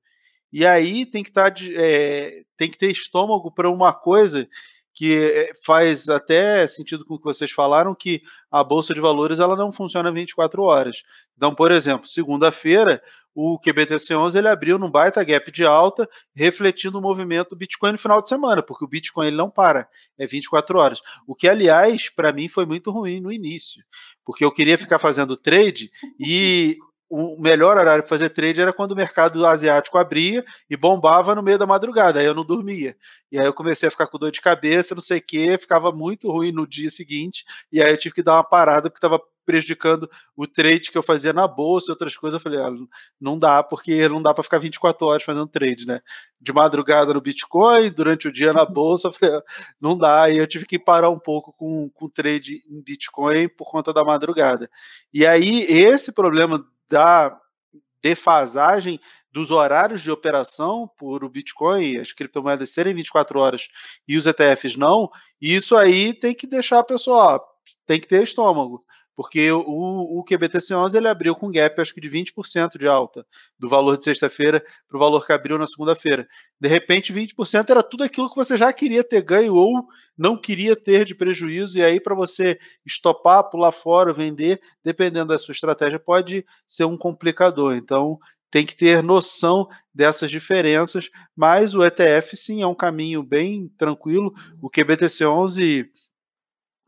E aí tem que, estar, tá é, tem que ter estômago para uma coisa que é, faz até sentido com o que vocês falaram, que a Bolsa de Valores ela não funciona 24 horas. Então, por exemplo, segunda-feira, o QBTC11 ele abriu num baita gap de alta, refletindo o movimento do Bitcoin no final de semana, porque o Bitcoin ele não para, é 24 horas. O que, aliás, para mim foi muito ruim no início, porque eu queria ficar fazendo trade e o melhor horário para fazer trade era quando o mercado asiático abria e bombava no meio da madrugada, aí eu não dormia. E aí eu comecei a ficar com dor de cabeça, não sei o quê, ficava muito ruim no dia seguinte, e aí eu tive que dar uma parada porque estava prejudicando o trade que eu fazia na bolsa e outras coisas. Eu falei, ah, não dá, porque não dá para ficar 24 horas fazendo trade, né? De madrugada no Bitcoin, durante o dia na bolsa, eu falei, ah, não dá. E eu tive que parar um pouco com o trade em Bitcoin por conta da madrugada. E aí, esse problema da defasagem dos horários de operação por o Bitcoin, as criptomoedas serem 24 horas e os ETFs não, isso aí tem que deixar a pessoa, ó, tem que ter estômago. Porque o, o QBTC11 ele abriu com gap, acho que de 20% de alta do valor de sexta-feira para o valor que abriu na segunda-feira. De repente, 20% era tudo aquilo que você já queria ter ganho ou não queria ter de prejuízo. E aí, para você estopar, pular fora, vender, dependendo da sua estratégia, pode ser um complicador. Então, tem que ter noção dessas diferenças, mas o ETF sim é um caminho bem tranquilo. O QBTC11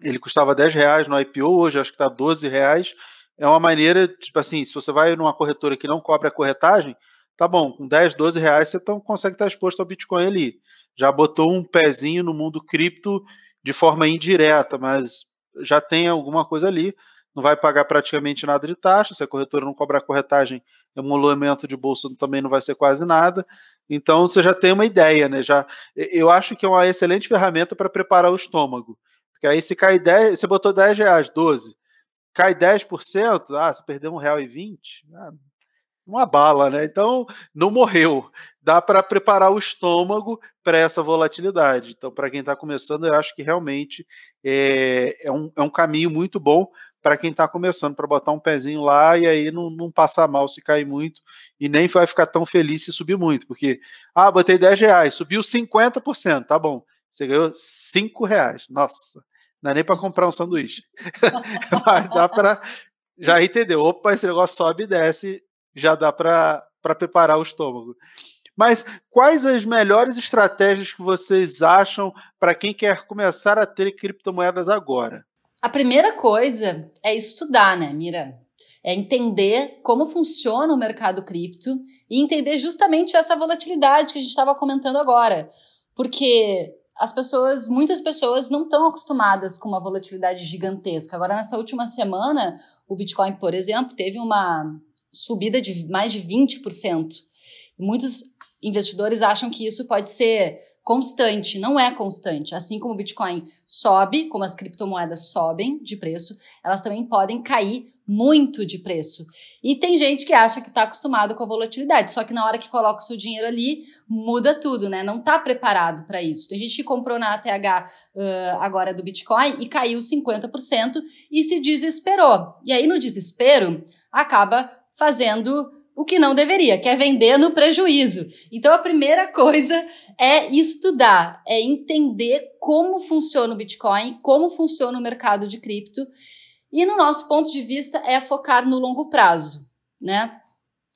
ele custava 10 reais no IPO, hoje acho que está 12 reais. É uma maneira, tipo assim, se você vai numa corretora que não cobra a corretagem, tá bom, com 10, 12 reais você tão, consegue estar exposto ao Bitcoin ali. Já botou um pezinho no mundo cripto de forma indireta, mas já tem alguma coisa ali. Não vai pagar praticamente nada de taxa. Se a corretora não cobrar corretagem, emoluamento de bolsa também não vai ser quase nada. Então você já tem uma ideia, né? Já, eu acho que é uma excelente ferramenta para preparar o estômago Porque aí se cai 10, você botou 10 reais, 12, cai 10%, ah, você perdeu um real e 20, ah, uma bala, né? Então não morreu. Dá para preparar o estômago para essa volatilidade. Então, para quem está começando, eu acho que realmente é, é, um, é um caminho muito bom para quem está começando, para botar um pezinho lá e aí não, não passar mal se cair muito e nem vai ficar tão feliz se subir muito, porque, ah, botei 10 reais, subiu 50%, tá bom, você ganhou 5 reais, nossa, não é nem para comprar um sanduíche, [LAUGHS] mas dá para, já entendeu, opa, esse negócio sobe e desce, já dá para preparar o estômago. Mas quais as melhores estratégias que vocês acham para quem quer começar a ter criptomoedas agora? A primeira coisa é estudar, né, Mira? É entender como funciona o mercado cripto e entender justamente essa volatilidade que a gente estava comentando agora. Porque as pessoas, muitas pessoas não estão acostumadas com uma volatilidade gigantesca. Agora, nessa última semana, o Bitcoin, por exemplo, teve uma subida de mais de 20%. Muitos investidores acham que isso pode ser constante, não é constante. Assim como o Bitcoin sobe, como as criptomoedas sobem de preço, elas também podem cair muito de preço. E tem gente que acha que está acostumado com a volatilidade, só que na hora que coloca o seu dinheiro ali, muda tudo, né? Não está preparado para isso. Tem gente que comprou na ATH uh, agora do Bitcoin e caiu 50% e se desesperou. E aí, no desespero, acaba fazendo o que não deveria, que é vender no prejuízo. Então a primeira coisa é estudar, é entender como funciona o Bitcoin, como funciona o mercado de cripto. E no nosso ponto de vista é focar no longo prazo, né?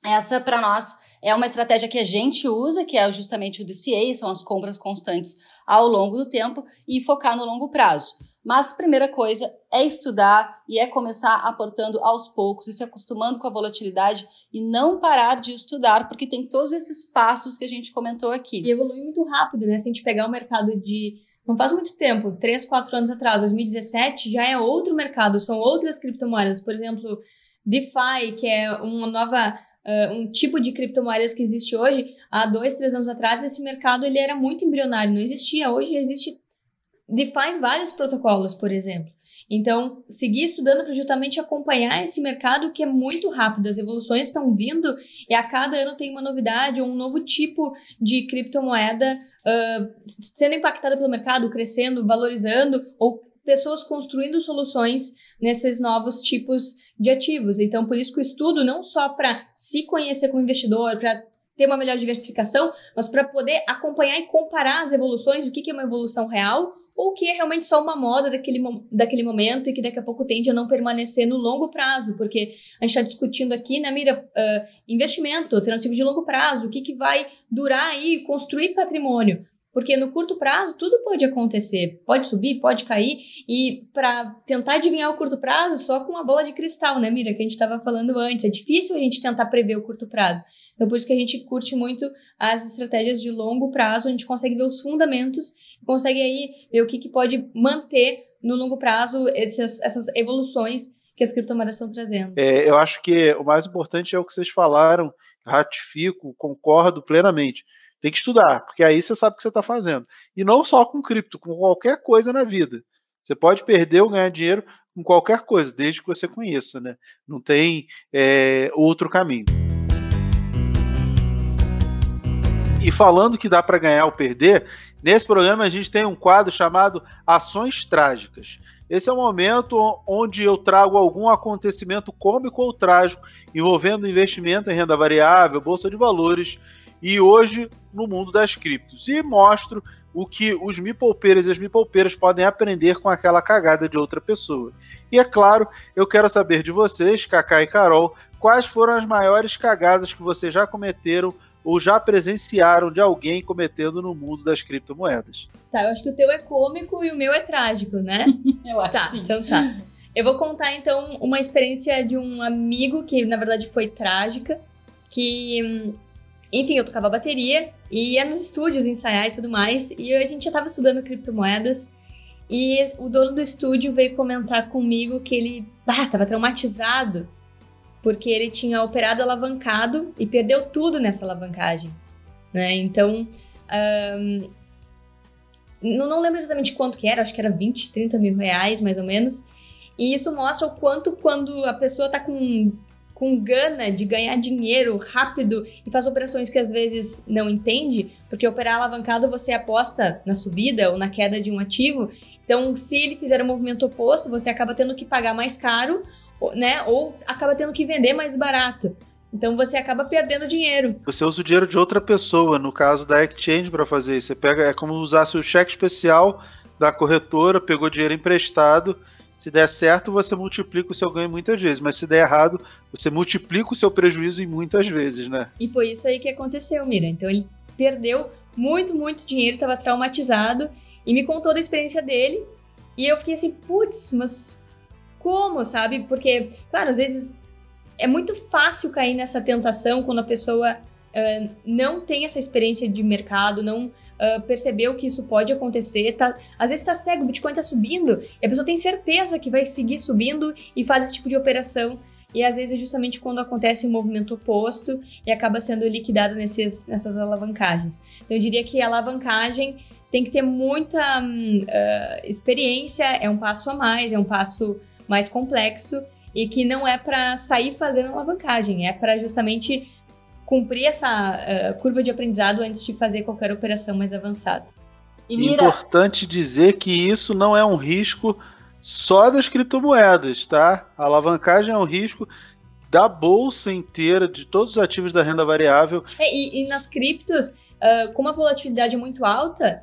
Essa para nós é uma estratégia que a gente usa, que é justamente o DCA, são as compras constantes ao longo do tempo e focar no longo prazo. Mas primeira coisa é estudar e é começar aportando aos poucos e se acostumando com a volatilidade e não parar de estudar, porque tem todos esses passos que a gente comentou aqui. E evolui muito rápido, né? Se a gente pegar o mercado de não faz muito tempo, 3, 4 anos atrás, 2017, já é outro mercado, são outras criptomoedas. Por exemplo, DeFi, que é uma nova. Uh, um tipo de criptomoedas que existe hoje, há dois, três anos atrás, esse mercado ele era muito embrionário, não existia. Hoje existe define vários protocolos, por exemplo. Então, seguir estudando para justamente acompanhar esse mercado que é muito rápido, as evoluções estão vindo e a cada ano tem uma novidade ou um novo tipo de criptomoeda uh, sendo impactada pelo mercado, crescendo, valorizando, ou pessoas construindo soluções nesses novos tipos de ativos. Então, por isso que o estudo, não só para se conhecer como investidor, para ter uma melhor diversificação, mas para poder acompanhar e comparar as evoluções, o que, que é uma evolução real ou que é realmente só uma moda daquele, daquele momento e que daqui a pouco tende a não permanecer no longo prazo, porque a gente está discutindo aqui na mira uh, investimento alternativo de longo prazo, o que, que vai durar aí, construir patrimônio. Porque no curto prazo tudo pode acontecer, pode subir, pode cair, e para tentar adivinhar o curto prazo só com uma bola de cristal, né, Mira, que a gente estava falando antes, é difícil a gente tentar prever o curto prazo. Então por isso que a gente curte muito as estratégias de longo prazo, a gente consegue ver os fundamentos, consegue aí ver o que, que pode manter no longo prazo essas, essas evoluções que as criptomoedas estão trazendo. É, eu acho que o mais importante é o que vocês falaram, ratifico, concordo plenamente. Tem que estudar, porque aí você sabe o que você está fazendo. E não só com cripto, com qualquer coisa na vida. Você pode perder ou ganhar dinheiro com qualquer coisa, desde que você conheça, né? Não tem é, outro caminho. E falando que dá para ganhar ou perder, nesse programa a gente tem um quadro chamado Ações Trágicas. Esse é o momento onde eu trago algum acontecimento cômico ou trágico envolvendo investimento em renda variável, bolsa de valores e hoje no mundo das criptos. E mostro o que os mipolpeiras e as mipolpeiras podem aprender com aquela cagada de outra pessoa. E é claro, eu quero saber de vocês, Kaká e Carol, quais foram as maiores cagadas que vocês já cometeram ou já presenciaram de alguém cometendo no mundo das criptomoedas. Tá, eu acho que o teu é cômico e o meu é trágico, né? [LAUGHS] eu acho tá, sim. Então tá. Eu vou contar então uma experiência de um amigo que na verdade foi trágica, que hum, enfim, eu tocava bateria e ia nos estúdios ensaiar e tudo mais. E a gente já tava estudando criptomoedas. E o dono do estúdio veio comentar comigo que ele ah, tava traumatizado porque ele tinha operado alavancado e perdeu tudo nessa alavancagem. Né? Então, não, não lembro exatamente quanto que era, acho que era 20, 30 mil reais, mais ou menos. E isso mostra o quanto quando a pessoa tá com, com gana de ganhar dinheiro rápido e faz operações que às vezes não entende, porque operar alavancado você aposta na subida ou na queda de um ativo. Então, se ele fizer um movimento oposto, você acaba tendo que pagar mais caro, né? Ou acaba tendo que vender mais barato. Então você acaba perdendo dinheiro. Você usa o dinheiro de outra pessoa, no caso da exchange, para fazer isso. Você pega, é como usar seu cheque especial da corretora, pegou dinheiro emprestado. Se der certo, você multiplica o seu ganho muitas vezes, mas se der errado, você multiplica o seu prejuízo em muitas vezes, né? E foi isso aí que aconteceu, Mira. Então ele perdeu muito, muito dinheiro, estava traumatizado e me contou da experiência dele. E eu fiquei assim, putz, mas como, sabe? Porque, claro, às vezes é muito fácil cair nessa tentação quando a pessoa uh, não tem essa experiência de mercado, não uh, percebeu que isso pode acontecer. Tá, às vezes está cego, o Bitcoin está subindo e a pessoa tem certeza que vai seguir subindo e faz esse tipo de operação. E às vezes é justamente quando acontece o um movimento oposto e acaba sendo liquidado nesses, nessas alavancagens. Então eu diria que a alavancagem tem que ter muita uh, experiência, é um passo a mais, é um passo mais complexo e que não é para sair fazendo alavancagem, é para justamente cumprir essa uh, curva de aprendizado antes de fazer qualquer operação mais avançada. E mira... Importante dizer que isso não é um risco só das criptomoedas, tá? A alavancagem é um risco da bolsa inteira, de todos os ativos da renda variável. É, e, e, nas criptos, uh, com uma volatilidade muito alta,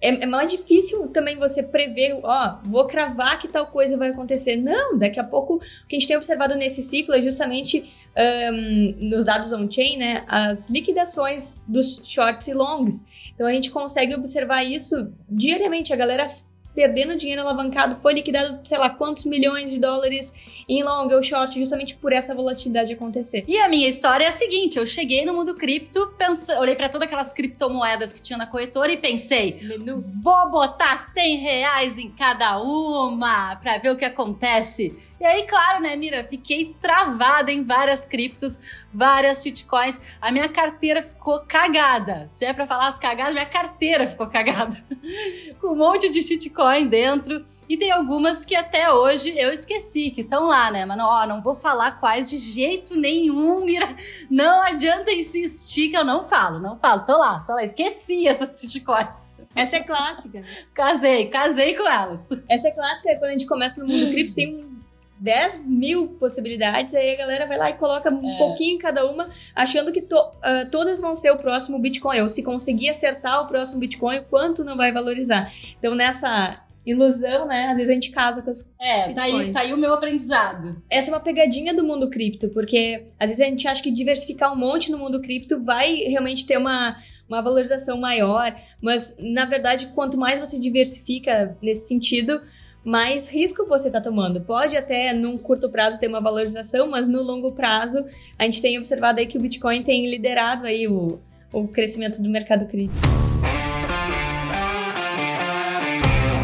é, é, mais difícil também você prever, ó, vou cravar que tal coisa vai acontecer. Não, daqui a pouco, o que a gente tem observado nesse ciclo é justamente um, nos dados on-chain, né, as liquidações dos shorts e longs. Então a gente consegue observar isso diariamente. A galera perdendo dinheiro alavancado, foi liquidado, sei lá, quantos milhões de dólares em long ou short, justamente por essa volatilidade acontecer. E a minha história é a seguinte: eu cheguei no mundo cripto, pense, olhei para todas aquelas criptomoedas que tinha na corretora e pensei, Menu. vou botar 100 reais em cada uma para ver o que acontece. E aí, claro, né, Mira, fiquei travada em várias criptos, várias shitcoins. A minha carteira ficou cagada. Se é para falar as cagadas, minha carteira ficou cagada. [LAUGHS] Com um monte de shitcoin dentro. E tem algumas que até hoje eu esqueci, que estão lá, né? Mas não, ó, não vou falar quais de jeito nenhum, Mira. Não adianta insistir que eu não falo, não falo. Tô lá, tô lá. Esqueci essas shitcoins. Essa é clássica. casei, casei com elas. Essa é clássica, quando a gente começa no mundo cripto, tem um 10 mil possibilidades, aí a galera vai lá e coloca um é. pouquinho em cada uma, achando que to, uh, todas vão ser o próximo Bitcoin, ou se conseguir acertar o próximo Bitcoin, quanto não vai valorizar. Então, nessa ilusão, né? Às vezes a gente casa com as É, tá aí, tá aí o meu aprendizado. Essa é uma pegadinha do mundo cripto, porque às vezes a gente acha que diversificar um monte no mundo cripto vai realmente ter uma, uma valorização maior, mas na verdade, quanto mais você diversifica nesse sentido, mais risco você está tomando. Pode até, num curto prazo, ter uma valorização, mas no longo prazo, a gente tem observado aí que o Bitcoin tem liderado aí o, o crescimento do mercado cripto.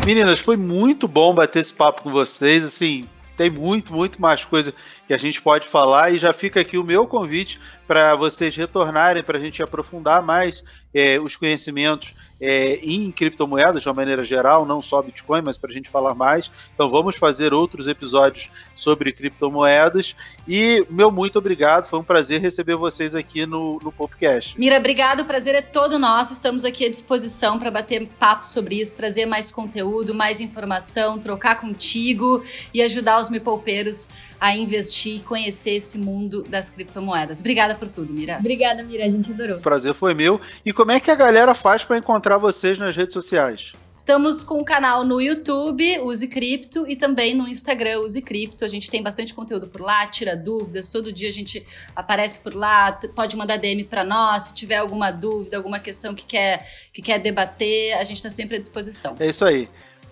Meninas, foi muito bom bater esse papo com vocês. Assim, tem muito, muito mais coisa que a gente pode falar. E já fica aqui o meu convite para vocês retornarem, para a gente aprofundar mais é, os conhecimentos é, em criptomoedas de uma maneira geral, não só Bitcoin, mas para a gente falar mais. Então vamos fazer outros episódios sobre criptomoedas. E meu muito obrigado, foi um prazer receber vocês aqui no, no podcast. Mira, obrigado, o prazer é todo nosso. Estamos aqui à disposição para bater papo sobre isso, trazer mais conteúdo, mais informação, trocar contigo e ajudar os mipolpeiros a investir e conhecer esse mundo das criptomoedas. Obrigada por tudo, Mira. Obrigada, Mira, a gente adorou. O prazer foi meu. E como é que a galera faz para encontrar vocês nas redes sociais? Estamos com o um canal no YouTube, Use Cripto, e também no Instagram, Use Cripto. A gente tem bastante conteúdo por lá, tira dúvidas, todo dia a gente aparece por lá, pode mandar DM para nós, se tiver alguma dúvida, alguma questão que quer, que quer debater, a gente está sempre à disposição. É isso aí.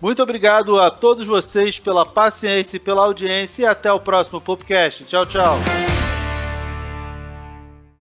Muito obrigado a todos vocês pela paciência e pela audiência e até o próximo podcast. Tchau, tchau.